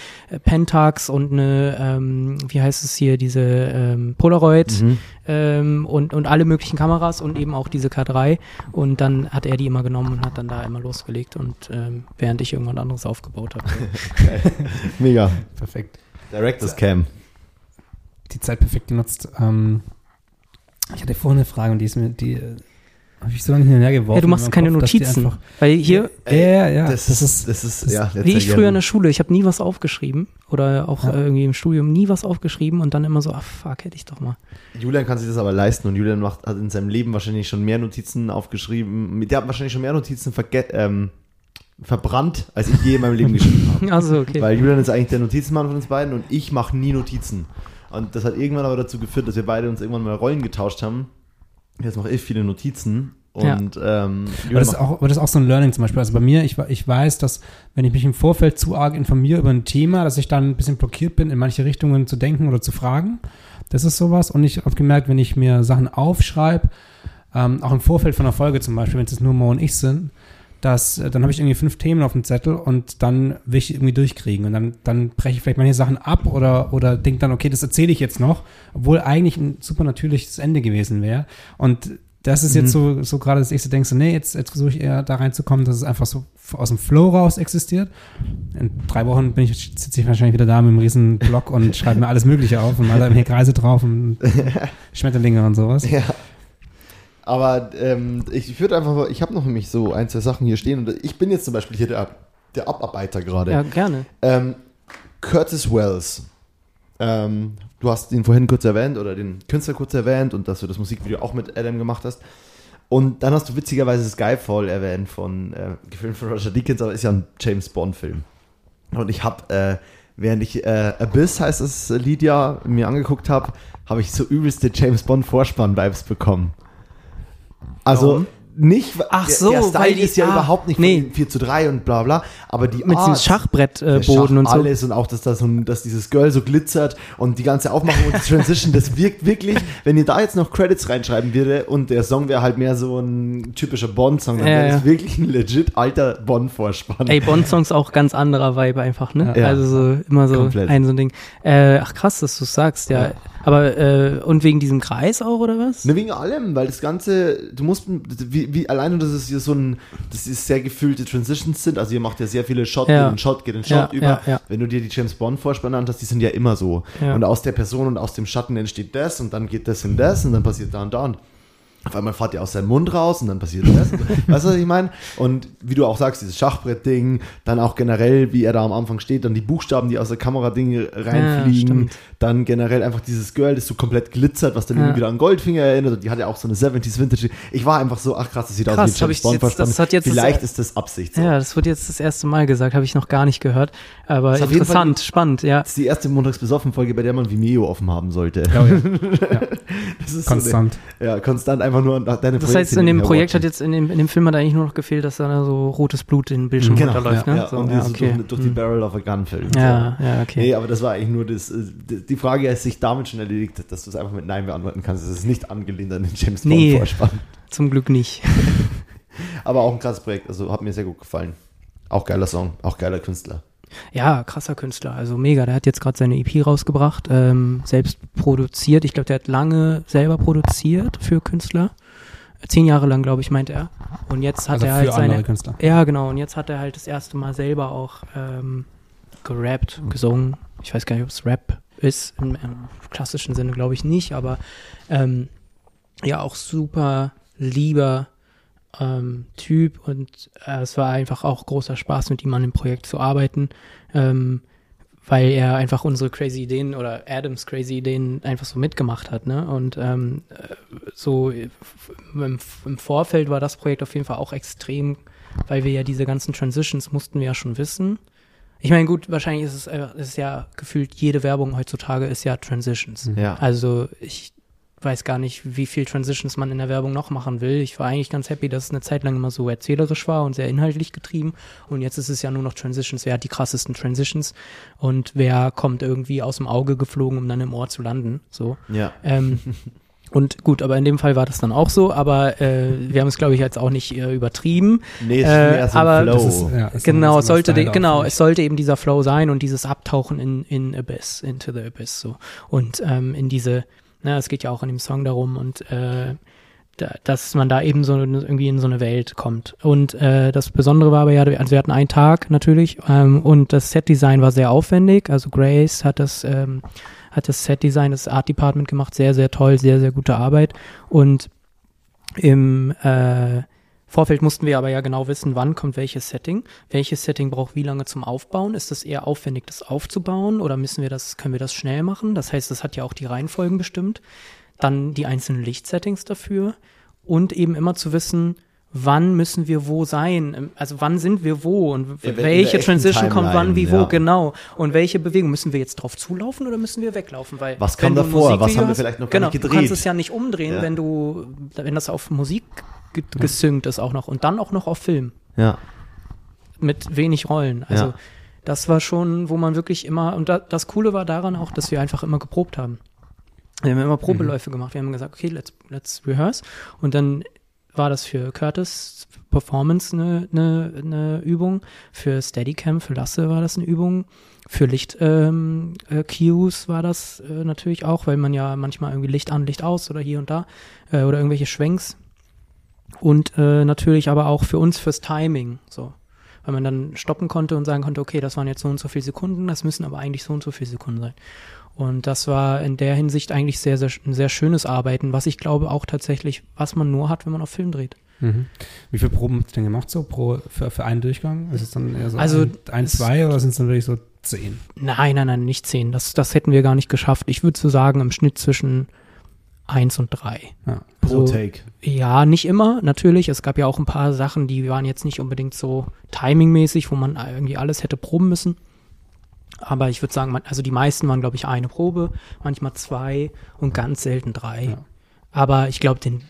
Pentax und eine, ähm, wie heißt es hier, diese ähm, Polaroid Mhm. ähm, und, und alle möglichen Kameras und eben auch diese K3. Und dann hat er die immer genommen und hat dann da immer losgelegt und ähm, während ich irgendwann anderes aufgebaut habe. <laughs> Mega. Perfekt. Director's Cam. Die Zeit perfekt genutzt. Ähm, ich hatte vorhin eine Frage und die ist mir, die äh, habe ich so lange hinterher geworfen. Ja, du machst keine Kopf, Notizen. Einfach, Weil hier, ja, ja, ja, das, das ist, das ist, das- ja, wie ich früher in der Schule, ich habe nie was aufgeschrieben oder auch Ja. äh, irgendwie im Studium nie was aufgeschrieben und dann immer so, ach fuck, hätte ich doch mal. Julian kann sich das aber leisten und Julian macht, hat in seinem Leben wahrscheinlich schon mehr Notizen aufgeschrieben. Der hat wahrscheinlich schon mehr Notizen verge ähm, verbrannt, als ich je in meinem Leben geschrieben <laughs> habe. Also, okay. Weil Julian ist eigentlich der Notizmann von uns beiden und ich mache nie Notizen. Und das hat irgendwann aber dazu geführt, dass wir beide uns irgendwann mal Rollen getauscht haben. Jetzt mache ich viele Notizen und ähm, aber das, ist auch, aber das ist auch so ein Learning zum Beispiel. Also bei mir, ich, ich weiß, dass wenn ich mich im Vorfeld zu arg informiere über ein Thema, dass ich dann ein bisschen blockiert bin, in manche Richtungen zu denken oder zu fragen. Das ist sowas. Und ich habe gemerkt, wenn ich mir Sachen aufschreibe, ähm, auch im Vorfeld von einer Folge zum Beispiel, wenn es jetzt nur Mo und ich sind, dass, äh, dann habe ich irgendwie fünf Themen auf dem Zettel und dann will ich die irgendwie durchkriegen. Und dann, dann breche ich vielleicht manche Sachen ab oder, oder denke dann, okay, das erzähle ich jetzt noch, obwohl eigentlich ein super natürliches Ende gewesen wäre. Und das ist jetzt so, so gerade, dass ich so denke, so, nee, jetzt, jetzt versuche ich eher da reinzukommen, dass es einfach so aus dem Flow raus existiert. In drei Wochen bin ich, sitze ich wahrscheinlich wieder da mit einem riesen Block und <laughs> schreibe mir alles Mögliche auf und mal da hier Kreise drauf und <laughs> Schmetterlinge und sowas. ja. Aber ähm, ich, würde einfach mal, ich habe noch nämlich so ein, zwei Sachen hier stehen und ich bin jetzt zum Beispiel hier der, der Abarbeiter gerade. ja, gerne. Ähm, Curtis Wells. Ähm, du hast ihn vorhin kurz erwähnt oder den Künstler kurz erwähnt und dass du das Musikvideo auch mit Adam gemacht hast. Und dann hast du witzigerweise Skyfall erwähnt von, äh, gefilmt von Roger Deakins, aber ist ja ein James Bond-Film. Und ich habe, äh, während ich äh, Abyss heißt das Lied ja mir angeguckt habe, habe ich so übelste James Bond Vorspann-Vibes bekommen. Also Warum? nicht, Ach der, so, der Style weil die- ist ja ah, überhaupt nicht nee. von 4 zu 3 und bla bla, aber die Mit diesem Schachbrettboden der Schach, und so. alles und auch, dass, da so dass dieses Girl so glitzert und die ganze Aufmachung und die Transition, das wirkt wirklich, <laughs> wenn ihr da jetzt noch Credits reinschreiben würde und der Song wäre halt mehr so ein typischer Bond-Song, dann Ja, wäre das ja. wirklich ein legit alter Bond-Vorspann. Ey, Bond-Songs auch ganz anderer Vibe einfach, ne? Ja. Also so immer so Komplett. ein so ein Ding. Äh, ach krass, dass du sagst, ja. Ja. Aber äh, und wegen diesem Kreis auch oder was? Ne, wegen allem, weil das Ganze, du musst, wie, wie alleine, dass es hier so ein, das ist sehr gefüllte Transitions sind, also ihr macht ja sehr viele Shot, Ja. geht in Shot, geht in Ja, Shot über. ja, ja. Wenn du dir die James Bond Vorspanne anschaust, die sind ja immer so. Ja. Und aus der Person und aus dem Schatten entsteht das und dann geht das in das und dann passiert da und da und auf einmal fährt er aus seinem Mund raus und dann passiert das. <laughs> weißt du, was ich meine? Und wie du auch sagst, dieses Schachbrett-Ding, dann auch generell, wie er da am Anfang steht, dann die Buchstaben, die aus der Kamera-Ding reinfliegen, stimmt. dann generell einfach dieses Girl, das so komplett glitzert, was dann Ja. irgendwie wieder an Goldfinger erinnert und die hat ja auch so eine 70s Vintage. Ich war einfach so, ach krass, das sieht Krass, aus wie James Bond jetzt- das hat jetzt das- Vielleicht ist das Absicht so. Ja, das wird jetzt das erste Mal gesagt, habe ich noch gar nicht gehört. Aber interessant, spannend, ja. Das ist die erste Montagsbesoffen-Folge, bei der man Vimeo offen haben sollte. Ja, <laughs> ja. Das ist Konstant. So eine, ja, konstant einfach nur an deine Das heißt, in dem Projekt hat jetzt, in dem, in dem Film hat eigentlich nur noch gefehlt, dass da so rotes Blut in den Bildschirm genau, runterläuft, ja, ne? ja, so, und ja, okay. durch, durch die Barrel of a Gun Film. Ja, ja, okay. Nee, aber das war eigentlich nur das, die die Frage ist sich damit schon erledigt, dass du es einfach mit Nein beantworten kannst. Es ist nicht angelehnt an den James Bond Nee. Vorspann. Zum Glück nicht. <laughs> Aber auch ein krasses Projekt, also hat mir sehr gut gefallen. Auch geiler Song, auch geiler Künstler. Ja, krasser Künstler, also mega. Der hat jetzt gerade seine EP rausgebracht, ähm, selbst produziert. Ich glaube, der hat lange selber produziert für Künstler. Zehn Jahre lang, glaube ich, meint er. Und jetzt hat Also er halt seine. Künstler. Ja, genau. Und jetzt hat er halt das erste Mal selber auch ähm, gerappt, gesungen. Ich weiß gar nicht, ob es Rap ist. Im, im klassischen Sinne glaube ich nicht, aber ähm, ja, auch super lieber ähm, Typ und äh, es war einfach auch großer Spaß, mit ihm an dem Projekt zu arbeiten, ähm, weil er einfach unsere crazy Ideen oder Adams crazy Ideen einfach so mitgemacht hat, ne? Und ähm, äh, so äh, im, im Vorfeld war das Projekt auf jeden Fall auch extrem, weil wir ja diese ganzen Transitions mussten wir ja schon wissen. Ich meine, gut, wahrscheinlich ist es, äh, ist ja gefühlt jede Werbung heutzutage ist ja Transitions. Ja. Also ich weiß gar nicht, wie viel Transitions man in der Werbung noch machen will. Ich war eigentlich ganz happy, dass es eine Zeit lang immer so erzählerisch war und sehr inhaltlich getrieben. Und jetzt ist es ja nur noch Transitions. Wer hat die krassesten Transitions? Und wer kommt irgendwie aus dem Auge geflogen, um dann im Ohr zu landen? So. Ja. Ähm, <laughs> Und gut, aber in dem Fall war das dann auch so, aber äh, wir haben es, glaube ich, jetzt auch nicht äh, übertrieben. Nee, es Äh, ist aber ein Flow. Das ist, ja, ist genau, es sollte, Style de, genau, es sollte eben dieser Flow sein und dieses Abtauchen in, in Abyss, into the Abyss, so. Und ähm, in diese, na, es geht ja auch in dem Song darum und äh, da, dass man da eben so irgendwie in so eine Welt kommt. Und äh, das Besondere war aber ja, also wir hatten einen Tag natürlich ähm, und das Setdesign war sehr aufwendig. Also Grace hat das, ähm, hat das Setdesign, das Art Department gemacht, sehr, sehr toll, sehr, sehr gute Arbeit. Und im äh, Vorfeld mussten wir aber ja genau wissen, wann kommt welches Setting. Welches Setting braucht wie lange zum Aufbauen? Ist das eher aufwendig, das aufzubauen oder müssen wir das, können wir das schnell machen? Das heißt, das hat ja auch die Reihenfolgen bestimmt. Dann die einzelnen Lichtsettings dafür und eben immer zu wissen, wann müssen wir wo sein? Also wann sind wir wo und Ja, welche Transition kommt wann wie Timeline, wo ja. genau und welche Bewegung müssen wir jetzt drauf zulaufen oder müssen wir weglaufen? Weil Was kam davor? Was haben wir vielleicht noch genau, nicht Du kannst gedreht? es ja nicht umdrehen, Ja. wenn du wenn das auf Musik ge gesynkt ist auch noch und dann auch noch auf Film Ja. mit wenig Rollen. Also Ja. das war schon, wo man wirklich immer, und da, das Coole war daran auch, dass wir einfach immer geprobt haben. Wir haben immer Probeläufe gemacht. Wir haben gesagt, okay, let's, let's rehearse. Und dann war das für Curtis Performance eine, eine, eine Übung, für Steadicam, für Lasse war das eine Übung, für Licht ähm, äh, Cues war das äh, natürlich auch, weil man ja manchmal irgendwie Licht an, Licht aus oder hier und da äh, oder irgendwelche Schwenks. Und äh, natürlich aber auch für uns fürs Timing, so weil man dann stoppen konnte und sagen konnte, okay, das waren jetzt so und so viele Sekunden, das müssen aber eigentlich so und so viele Sekunden sein. Und das war in der Hinsicht eigentlich sehr, sehr, ein sehr schönes Arbeiten, was ich glaube auch tatsächlich, was man nur hat, wenn man auf Film dreht. Mhm. Wie viele Proben habt ihr denn gemacht so pro, für, für einen Durchgang? Ist es dann eher so Also, ein, ein zwei oder sind es dann wirklich so zehn? Nein, nein, nein, nicht zehn. Das, das hätten wir gar nicht geschafft. Ich würde so sagen, im Schnitt zwischen eins und drei. Ja. Pro Also, Take. Ja, nicht immer, natürlich. Es gab ja auch ein paar Sachen, die waren jetzt nicht unbedingt so timingmäßig, wo man irgendwie alles hätte proben müssen. Aber ich würde sagen, man, also die meisten waren, glaube ich, eine Probe, manchmal zwei und ganz selten drei. Ja. Aber ich glaube, den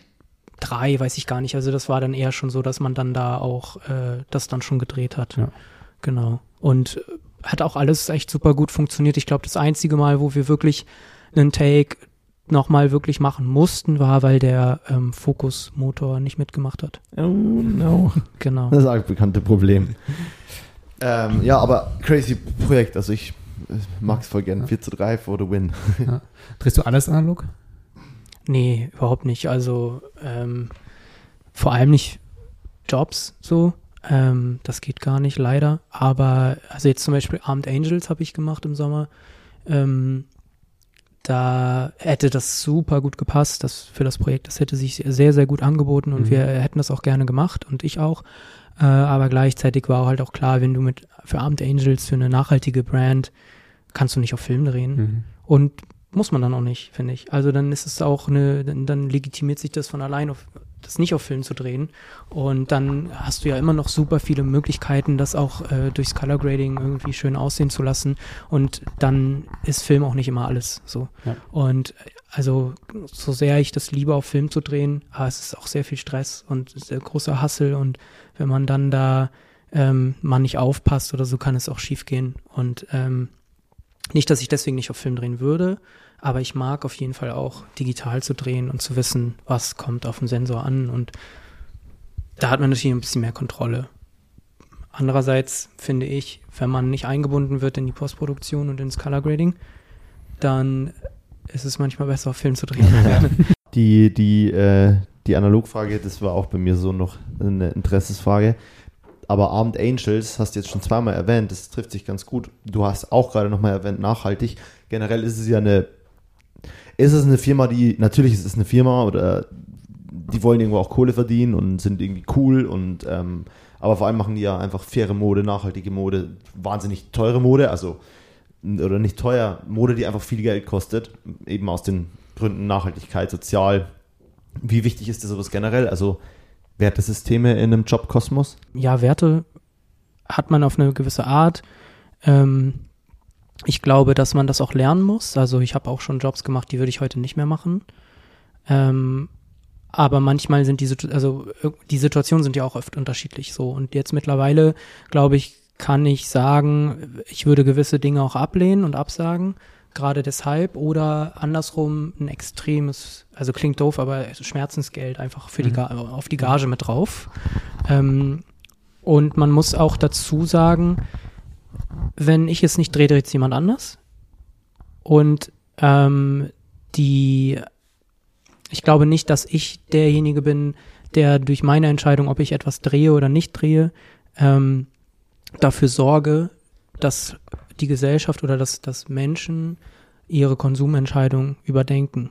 drei weiß ich gar nicht. Also das war dann eher schon so, dass man dann da auch äh, das dann schon gedreht hat. Ja. Genau. Und äh, hat auch alles echt super gut funktioniert. Ich glaube, das einzige Mal, wo wir wirklich einen Take nochmal wirklich machen mussten, war, weil der ähm, Fokusmotor nicht mitgemacht hat. Oh no. Genau. Das ist bekannte Problem. ähm, ja, aber crazy Projekt. Also ich mag es voll gern. 4 zu 3 for the win. <laughs> Drehst du alles analog? Nee, überhaupt nicht. Also ähm, vor allem nicht Jobs so. Ähm, das geht gar nicht, leider. Aber also jetzt zum Beispiel Armed Angels habe ich gemacht im Sommer. Ähm, da hätte das super gut gepasst, das für das Projekt. Das hätte sich sehr, sehr gut angeboten und Mhm. wir hätten das auch gerne gemacht und ich auch. Äh, aber gleichzeitig war halt auch klar, wenn du mit für Armed Angels, für eine nachhaltige Brand, kannst du nicht auf Film drehen. Mhm. Und muss man dann auch nicht, finde ich. Also dann ist es auch eine, dann, dann legitimiert sich das von allein, auf, das nicht auf Film zu drehen. Und dann hast du ja immer noch super viele Möglichkeiten, das auch äh, durchs Color Grading irgendwie schön aussehen zu lassen. Und dann ist Film auch nicht immer alles so. Ja. Und äh, also so sehr ich das liebe, auf Film zu drehen, aber es ist auch sehr viel Stress und sehr großer Hassel. Und wenn man dann da ähm, mal nicht aufpasst oder so, kann es auch schief gehen. Und ähm, nicht, dass ich deswegen nicht auf Film drehen würde, aber ich mag auf jeden Fall auch digital zu drehen und zu wissen, was kommt auf den Sensor an und da hat man natürlich ein bisschen mehr Kontrolle. Andererseits finde ich, wenn man nicht eingebunden wird in die Postproduktion und ins Color Grading, dann ist es manchmal besser, auf Film zu drehen. <laughs> Die, die, äh, die Analogfrage, das war auch bei mir so noch eine Interessensfrage. Aber Armed Angels hast du jetzt schon zweimal erwähnt, das trifft sich ganz gut. Du hast auch gerade nochmal erwähnt, nachhaltig. Generell ist es ja eine, ist es eine Firma, die, natürlich ist es eine Firma oder die wollen irgendwo auch Kohle verdienen und sind irgendwie cool und, ähm, aber vor allem machen die ja einfach faire Mode, nachhaltige Mode, wahnsinnig teure Mode, also, oder nicht teuer, Mode, die einfach viel Geld kostet, eben aus den Gründen Nachhaltigkeit, sozial. Wie wichtig ist dir sowas generell? Also Wertesysteme in einem Jobkosmos? ja, Werte hat man auf eine gewisse Art. Ähm, ich glaube, dass man das auch lernen muss. Also ich habe auch schon Jobs gemacht, die würde ich heute nicht mehr machen. Ähm, aber manchmal sind die, also äh, die Situationen sind ja auch oft unterschiedlich so. Und jetzt mittlerweile, glaube ich, kann ich sagen, ich würde gewisse Dinge auch ablehnen und absagen. Gerade deshalb oder andersrum ein extremes, also klingt doof, aber Schmerzensgeld einfach für die Ga auf die Gage mit drauf. Ähm, und man muss auch dazu sagen, wenn ich es nicht drehe, dreht es jemand anders. Und ähm, die, ich glaube nicht, dass ich derjenige bin, der durch meine Entscheidung, ob ich etwas drehe oder nicht drehe, ähm, dafür sorge, dass die Gesellschaft oder dass, dass Menschen ihre Konsumentscheidung überdenken.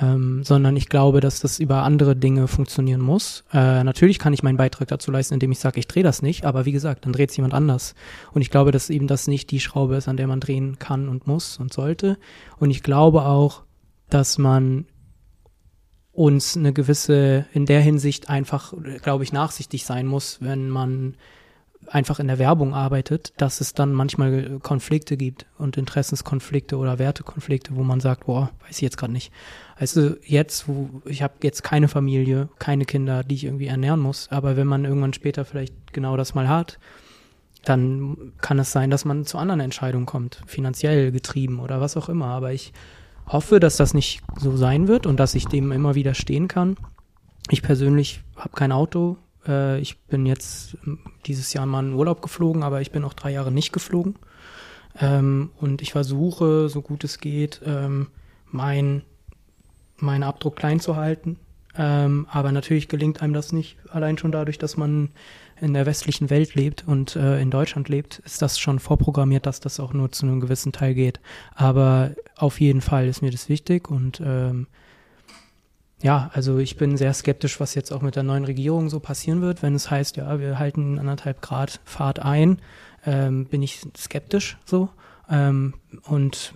Ähm, sondern ich glaube, dass das über andere Dinge funktionieren muss. Äh, natürlich kann ich meinen Beitrag dazu leisten, indem ich sage, ich drehe das nicht, aber wie gesagt, dann dreht es jemand anders. Und ich glaube, dass eben das nicht die Schraube ist, an der man drehen kann und muss und sollte. Und ich glaube auch, dass man uns eine gewisse, in der Hinsicht einfach, glaube ich, nachsichtig sein muss, wenn man einfach in der Werbung arbeitet, dass es dann manchmal Konflikte gibt und Interessenskonflikte oder Wertekonflikte, wo man sagt, boah, weiß ich jetzt gerade nicht. Also jetzt, wo ich habe jetzt keine Familie, keine Kinder, die ich irgendwie ernähren muss, aber wenn man irgendwann später vielleicht genau das mal hat, dann kann es sein, dass man zu anderen Entscheidungen kommt, finanziell getrieben oder was auch immer. Aber ich hoffe, dass das nicht so sein wird und dass ich dem immer wieder stehen kann. Ich persönlich habe kein Auto. Äh, ich bin jetzt dieses Jahr mal in Urlaub geflogen, aber ich bin auch drei Jahre nicht geflogen. Ähm, und ich versuche, so gut es geht, ähm, mein, meinen Abdruck klein zu halten. Ähm, aber natürlich gelingt einem das nicht. Allein schon dadurch, dass man in der westlichen Welt lebt und äh, in Deutschland lebt, ist das schon vorprogrammiert, dass das auch nur zu einem gewissen Teil geht. Aber auf jeden Fall ist mir das wichtig und ähm, ja, also ich bin sehr skeptisch, was jetzt auch mit der neuen Regierung so passieren wird. Wenn es heißt, ja, wir halten anderthalb Grad Fahrt ein, ähm, bin ich skeptisch so. Ähm, und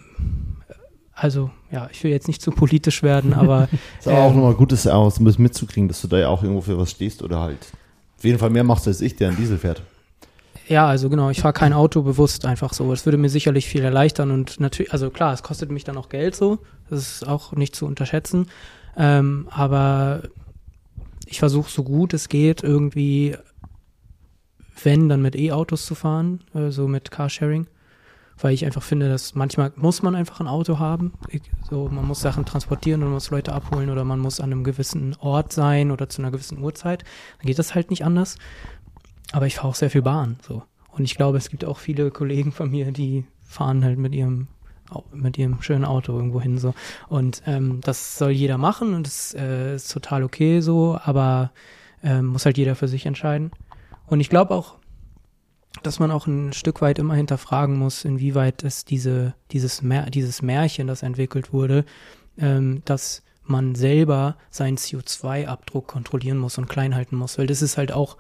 also, ja, ich will jetzt nicht zu politisch werden, <laughs> aber. ist aber ähm, auch nochmal Gutes aus, ein bisschen mitzukriegen, dass du da ja auch irgendwo für was stehst oder halt auf jeden Fall mehr machst als ich, der ein Diesel fährt. Ja, also genau, ich fahre kein Auto bewusst einfach so. Das würde mir sicherlich viel erleichtern und natürlich, also klar, es kostet mich dann auch Geld so. Das ist auch nicht zu unterschätzen. Ähm, aber ich versuche so gut es geht, irgendwie, wenn, dann mit E-Autos zu fahren, äh, so also mit Carsharing weil ich einfach finde, dass manchmal muss man einfach ein Auto haben. So, man muss Sachen transportieren und man muss Leute abholen oder man muss an einem gewissen Ort sein oder zu einer gewissen Uhrzeit. Dann geht das halt nicht anders. Aber ich fahre auch sehr viel Bahn. So. Und ich glaube, es gibt auch viele Kollegen von mir, die fahren halt mit ihrem mit ihrem schönen Auto irgendwo hin so und ähm, das soll jeder machen und das äh, ist total okay so, aber ähm, muss halt jeder für sich entscheiden. Und ich glaube auch, dass man auch ein Stück weit immer hinterfragen muss, inwieweit es diese, dieses, Mär, dieses Märchen, das entwickelt wurde, ähm, dass man selber seinen CO2-Abdruck kontrollieren muss und klein halten muss, weil das ist halt auch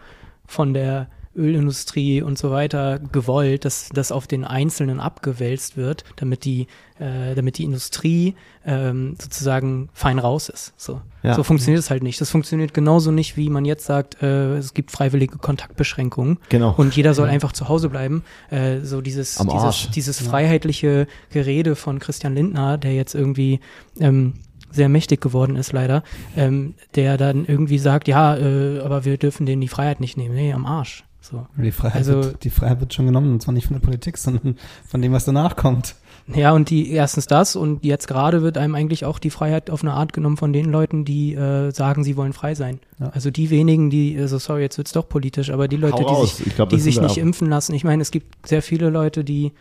von der Ölindustrie und so weiter gewollt, dass das auf den Einzelnen abgewälzt wird, damit die, äh, damit die Industrie ähm, sozusagen fein raus ist. So, ja. so funktioniert es halt nicht. Das funktioniert genauso nicht, wie man jetzt sagt, äh, es gibt freiwillige Kontaktbeschränkungen genau. und jeder soll ja. einfach zu Hause bleiben. Äh, so dieses, dieses, dieses freiheitliche Gerede von Christian Lindner, der jetzt irgendwie ähm, sehr mächtig geworden ist, leider, ähm, der dann irgendwie sagt, ja, äh, aber wir dürfen denen die Freiheit nicht nehmen. Nee, am Arsch. So. Die, Freiheit also, wird, die Freiheit wird schon genommen, und zwar nicht von der Politik, sondern von dem, was danach kommt. Ja, und die erstens das und jetzt gerade wird einem eigentlich auch die Freiheit auf eine Art genommen von den Leuten, die äh, sagen, sie wollen frei sein. Ja. Also die wenigen, die, also sorry, jetzt wird's doch politisch, aber die Leute, die sich, glaub, die sich nicht impfen lassen. Ich meine, es gibt sehr viele Leute, die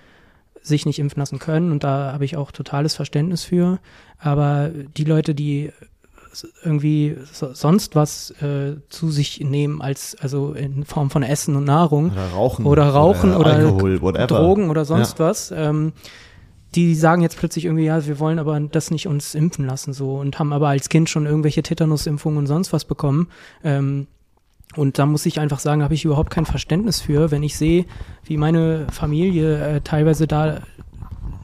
sich nicht impfen lassen können und da habe ich auch totales Verständnis für. Aber die Leute, die irgendwie so, sonst was äh, zu sich nehmen als also in Form von Essen und Nahrung oder Rauchen oder Rauchen oder, oder Drogen oder sonst ja. was. Ähm, die sagen jetzt plötzlich irgendwie, ja, wir wollen aber das nicht uns impfen lassen so und haben aber als Kind schon irgendwelche Tetanusimpfungen und sonst was bekommen. Ähm, und da muss ich einfach sagen, habe ich überhaupt kein Verständnis für, wenn ich sehe, wie meine Familie äh, teilweise da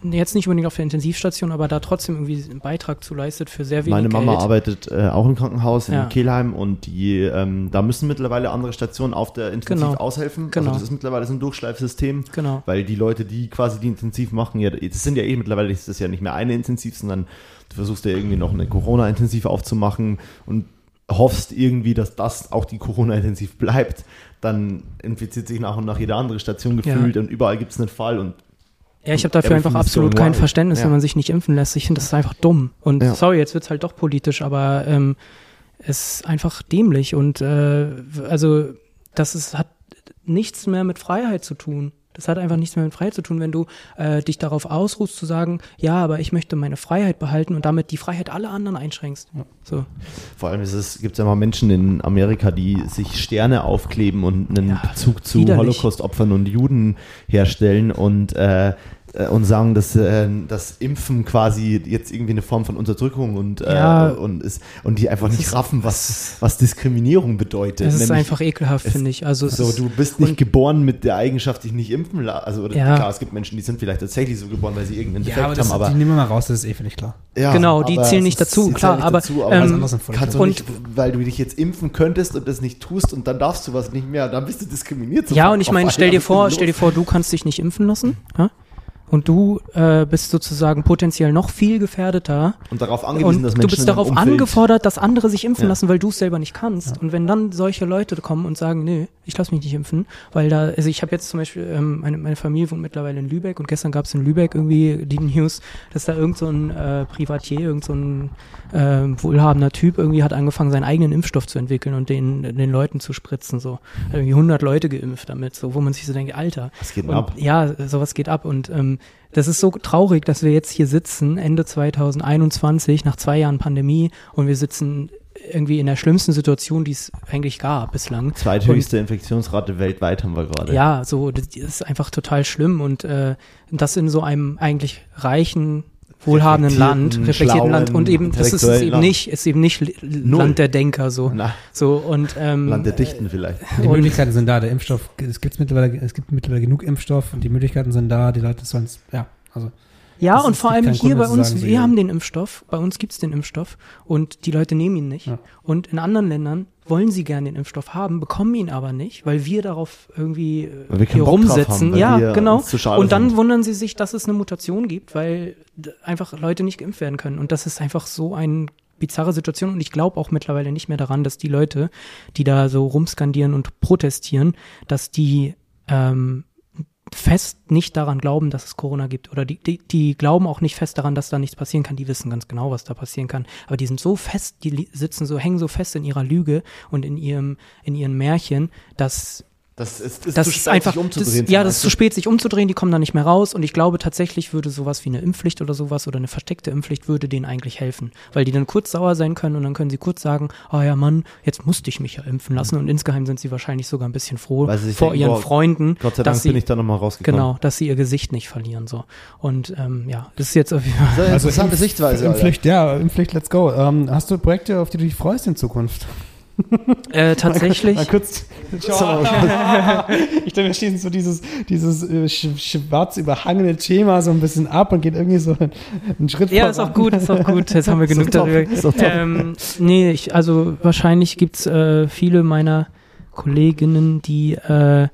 jetzt nicht unbedingt auf der Intensivstation, aber da trotzdem irgendwie einen Beitrag zu leistet für sehr wenig Meine Mama Geld. arbeitet äh, auch im Krankenhaus in ja. Kelheim und die, ähm, da müssen mittlerweile andere Stationen auf der Intensiv genau. aushelfen. Also genau. Also das ist mittlerweile so ein Durchschleifsystem, genau. weil die Leute, die quasi die Intensiv machen, ja, das sind ja eh mittlerweile, das ist ja nicht mehr eine Intensiv, sondern du versuchst ja irgendwie noch eine Corona-Intensiv aufzumachen und hoffst irgendwie, dass das auch die Corona-Intensiv bleibt, dann infiziert sich nach und nach jede andere Station gefühlt ja. und überall gibt es einen Fall und Ja, ich habe dafür einfach absolut kein. Verständnis, Ja. wenn man sich nicht impfen lässt. Ich finde, das ist einfach dumm. Und Ja. sorry, jetzt wird's halt doch politisch, aber ähm, es ist einfach dämlich. Und äh, also das ist, hat nichts mehr mit Freiheit zu tun. Das hat einfach nichts mehr mit Freiheit zu tun, wenn du äh, dich darauf ausruhst zu sagen, ja, aber ich möchte meine Freiheit behalten und damit die Freiheit aller anderen einschränkst. So. Vor allem gibt es gibt's ja mal Menschen in Amerika, die sich Sterne aufkleben und einen Ja, Bezug zu. Holocaust-Opfern und Juden herstellen und, äh, und sagen, dass äh, das Impfen quasi jetzt irgendwie eine Form von Unterdrückung und, äh, Ja. und ist und die einfach nicht ist- raffen, was, was Diskriminierung bedeutet. Das ist Nämlich, einfach ekelhaft, es- finde ich. Also es so, ist, du bist nicht und- geboren mit der Eigenschaft, dich nicht impfen lassen. Also oder, Ja. klar, es gibt Menschen, die sind vielleicht tatsächlich so geboren, weil sie irgendeinen Ja, Defekt aber, das, haben, aber die nehmen wir mal raus, das ist eh völlig klar. ja, Genau, die aber zählen es nicht dazu, klar, zählen nicht aber, dazu, ähm, sind völlig Kannst du nicht, weil du dich jetzt impfen könntest und das nicht tust und dann darfst du was nicht mehr, dann bist du diskriminiert. Ja, und ich meine, stell dir vor, stell dir vor, du kannst dich nicht impfen lassen, ja? Und du äh, bist sozusagen potenziell noch viel gefährdeter. Und darauf angewiesen, Und dass du Menschen bist in darauf Umfeld- angefordert, dass andere sich impfen Ja. lassen, weil du es selber nicht kannst. Und wenn dann solche Leute kommen und sagen, nö, ich lasse mich nicht impfen, weil da, also ich habe jetzt zum Beispiel, ähm, meine, meine Familie wohnt mittlerweile in Lübeck und gestern gab es in Lübeck irgendwie die News, dass da irgend so ein äh, Privatier, irgend so ein ähm, wohlhabender Typ irgendwie hat angefangen, seinen eigenen Impfstoff zu entwickeln und den, den Leuten zu spritzen, so. Hat irgendwie 100 Leute geimpft damit, so, wo man sich so denkt, Alter. Was geht denn Und, ab? Ja, sowas geht ab. Und ähm, das ist so traurig, dass wir jetzt hier sitzen, Ende 2021, nach zwei Jahren Pandemie, und wir sitzen irgendwie in der schlimmsten Situation, die es eigentlich gab bislang. Zweithöchste Infektionsrate weltweit haben wir gerade. Ja, so, das ist einfach total schlimm. Und äh, das in so einem eigentlich reichen, wohlhabenden Land, Reflektierten, Land und eben, das ist eben Land. nicht, ist eben nicht Null. Land der Denker so. Na, So und ähm, Land der Dichten vielleicht. Die Möglichkeiten sind da, der Impfstoff, es gibt mittlerweile, es gibt mittlerweile genug Impfstoff und die Möglichkeiten sind da, die Leute sollen es, ja, also. Ja, Das und vor allem hier Grund, bei uns, sagen, wir haben den Impfstoff, bei uns gibt's den Impfstoff und die Leute nehmen ihn nicht. Ja. Und in anderen Ländern wollen sie gerne den Impfstoff haben, bekommen ihn aber nicht, weil wir darauf irgendwie äh, wir keinen hier rumsitzen. haben, ja, genau. Und dann sind. wundern sie sich, dass es eine Mutation gibt, weil einfach Leute nicht geimpft werden können. Und das ist einfach so eine bizarre Situation. Und ich glaube auch mittlerweile nicht mehr daran, dass die Leute, die da so rumskandieren und protestieren, dass die ähm, fest nicht daran glauben, dass es Corona gibt. Oder die, die, die glauben auch nicht fest daran, dass da nichts passieren kann. Die wissen ganz genau, was da passieren kann. Aber die sind so fest, die sitzen so, hängen so fest in ihrer Lüge und in ihrem, in ihren Märchen, dass Das ist, ist das zu ist spät, einfach, sich umzudrehen. das, ja, das ist zu spät, sich umzudrehen, die kommen da nicht mehr raus und ich glaube tatsächlich würde sowas wie eine Impfpflicht oder sowas oder eine versteckte Impfpflicht würde denen eigentlich helfen, weil die dann kurz sauer sein können und dann können sie kurz sagen, ah ja Mann, jetzt musste ich mich ja impfen lassen und insgeheim sind sie wahrscheinlich sogar ein bisschen froh Weil sie sich vor denken, ihren boah, Freunden, Gott sei dass Dank sie, bin ich da nochmal rausgekommen. genau, dass sie ihr Gesicht nicht verlieren so und ähm, ja, das ist jetzt auf jeden Fall Also interessante Sichtweise. Impfpflicht, ja, Impfpflicht, let's go. Ähm, hast du Projekte, auf die du dich freust in Zukunft? <laughs> äh, tatsächlich. Mal kurz. <laughs> ich denke, wir schließen so dieses, dieses äh, sch schwarz überhangene Thema so ein bisschen ab und geht irgendwie so einen Schritt Ja, ist auch gut, ist auch gut. Jetzt haben wir <laughs> genug top, darüber. Ähm, nee, ich, also wahrscheinlich gibt's äh, viele meiner Kolleginnen, die äh,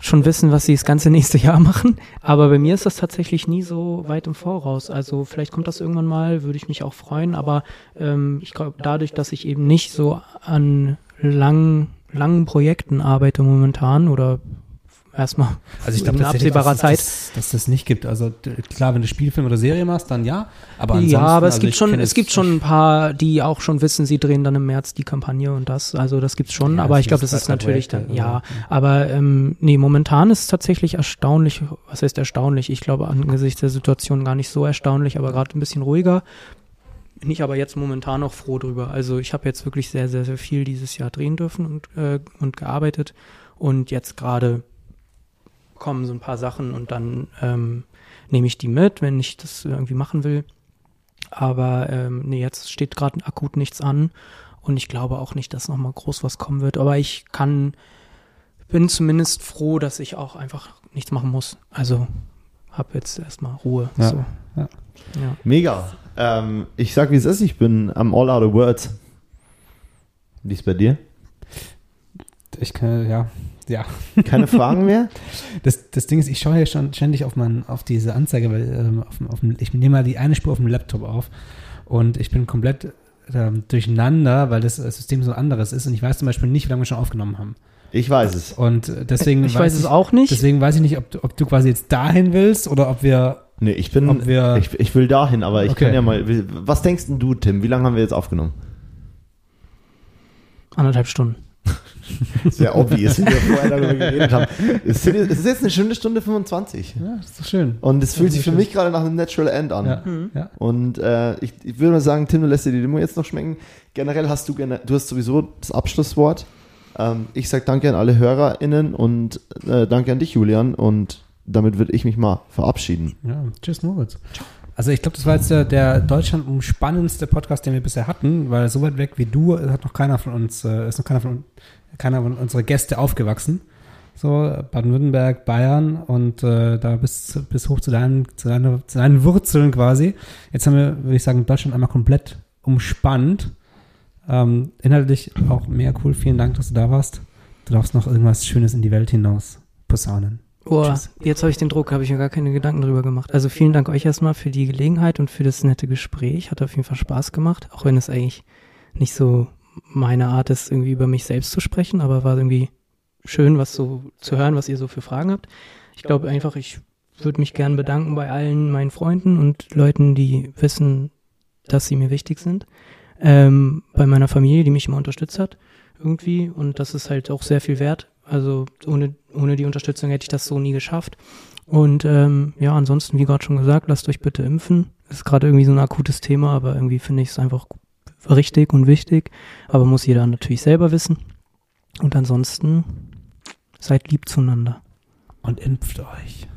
schon wissen, was sie das ganze nächste Jahr machen. Aber bei mir ist das tatsächlich nie so weit im Voraus. Also vielleicht kommt das irgendwann mal, würde ich mich auch freuen. Aber ähm, ich glaube, dadurch, dass ich eben nicht so an langen, langen Projekten arbeite momentan oder erstmal Also ich glaube in absehbarer dass, Zeit. Dass, dass das nicht gibt. Also klar, wenn du Spielfilm oder Serie machst, dann ja. Aber ansonsten, ja, aber es also gibt schon, es gibt schon ein paar, die auch schon wissen, sie drehen dann im März die Kampagne und das. Also das gibt's schon, Ja, aber das ich glaube, das ist natürlich Projekte, dann, ja. oder? Aber ähm, nee, momentan ist es tatsächlich erstaunlich, was heißt erstaunlich? Ich glaube, angesichts der Situation gar nicht so erstaunlich, aber gerade ein bisschen ruhiger. Bin ich aber jetzt momentan auch froh drüber. Also ich habe jetzt wirklich sehr, sehr, sehr viel dieses Jahr drehen dürfen und, äh, und gearbeitet. Und jetzt gerade kommen so ein paar Sachen und dann ähm, nehme ich die mit, wenn ich das irgendwie machen will. Aber ähm, nee, jetzt steht gerade akut nichts an und ich glaube auch nicht, dass nochmal groß was kommen wird. Aber ich kann, bin zumindest froh, dass ich auch einfach nichts machen muss. Also habe jetzt erstmal Ruhe. Ja, so. ja. Ja. Mega. Ähm, ich sag, wie es ist. Ich bin am All Out of Words. Wie ist bei dir? Ich kann, ja. Ja. Keine Fragen mehr? <laughs> Das, das Ding ist, ich schaue hier schon ständig auf, mein, auf diese Anzeige, weil ähm, auf, auf, ich nehme mal die eine Spur auf dem Laptop auf und ich bin komplett ähm, durcheinander, weil das System so anderes ist und ich weiß zum Beispiel nicht, wie lange wir schon aufgenommen haben. Ich weiß es. Und deswegen <laughs> Ich weiß es auch nicht. Deswegen weiß ich nicht, ob du, ob du quasi jetzt dahin willst oder ob wir. Nee, ich bin, Ob wir- ich, ich will dahin, aber ich Okay. kann ja mal, was denkst denn du, Tim? Wie lange haben wir jetzt aufgenommen? Anderthalb Stunden. Sehr obvious, wie wir vorher darüber geredet haben. Es ist jetzt eine schöne Stunde 25. Ja, das ist doch schön. Und es fühlt sich für schön. mich gerade nach einem Natural End an. Ja, ja. Und äh, ich, ich würde mal sagen, Tim, du lässt dir die Demo jetzt noch schmecken. Generell hast du, du hast sowieso das Abschlusswort. Ähm, ich sage danke an alle HörerInnen und äh, danke an dich, Julian. Und damit würde ich mich mal verabschieden. Ja, tschüss Moritz. Also ich glaube, das war jetzt der, der Deutschland umspannendste Podcast, den wir bisher hatten, weil so weit weg wie du hat noch keiner von uns, äh, ist noch keiner von, keiner von unserer Gäste aufgewachsen. So Baden-Württemberg, Bayern und äh, da bis, bis hoch zu deinen, zu, deiner, zu deinen Wurzeln quasi. Jetzt haben wir, würde ich sagen, Deutschland einmal komplett umspannt. Ähm, inhaltlich auch mehr cool. Vielen Dank, dass du da warst. Du darfst noch irgendwas Schönes in die Welt hinaus posaunen. Oh, Tschüss. jetzt habe ich den Druck, habe ich mir gar keine Gedanken drüber gemacht. Also vielen Dank euch erstmal für die Gelegenheit und für das nette Gespräch. Hat auf jeden Fall Spaß gemacht, auch wenn es eigentlich nicht so meine Art ist, irgendwie über mich selbst zu sprechen, aber war irgendwie schön, was so zu hören, was ihr so für Fragen habt. Ich glaube einfach, ich würde mich gern bedanken bei allen meinen Freunden und Leuten, die wissen, dass sie mir wichtig sind. Ähm, bei meiner Familie, die mich immer unterstützt hat, irgendwie. Und das ist halt auch sehr viel wert. Also ohne, ohne die Unterstützung hätte ich das so nie geschafft. Und ähm, ja, ansonsten, wie gerade schon gesagt, lasst euch bitte impfen. Ist gerade irgendwie so ein akutes Thema, aber irgendwie finde ich es einfach richtig und wichtig. Aber muss jeder natürlich selber wissen. Und ansonsten seid lieb zueinander. Und impft euch.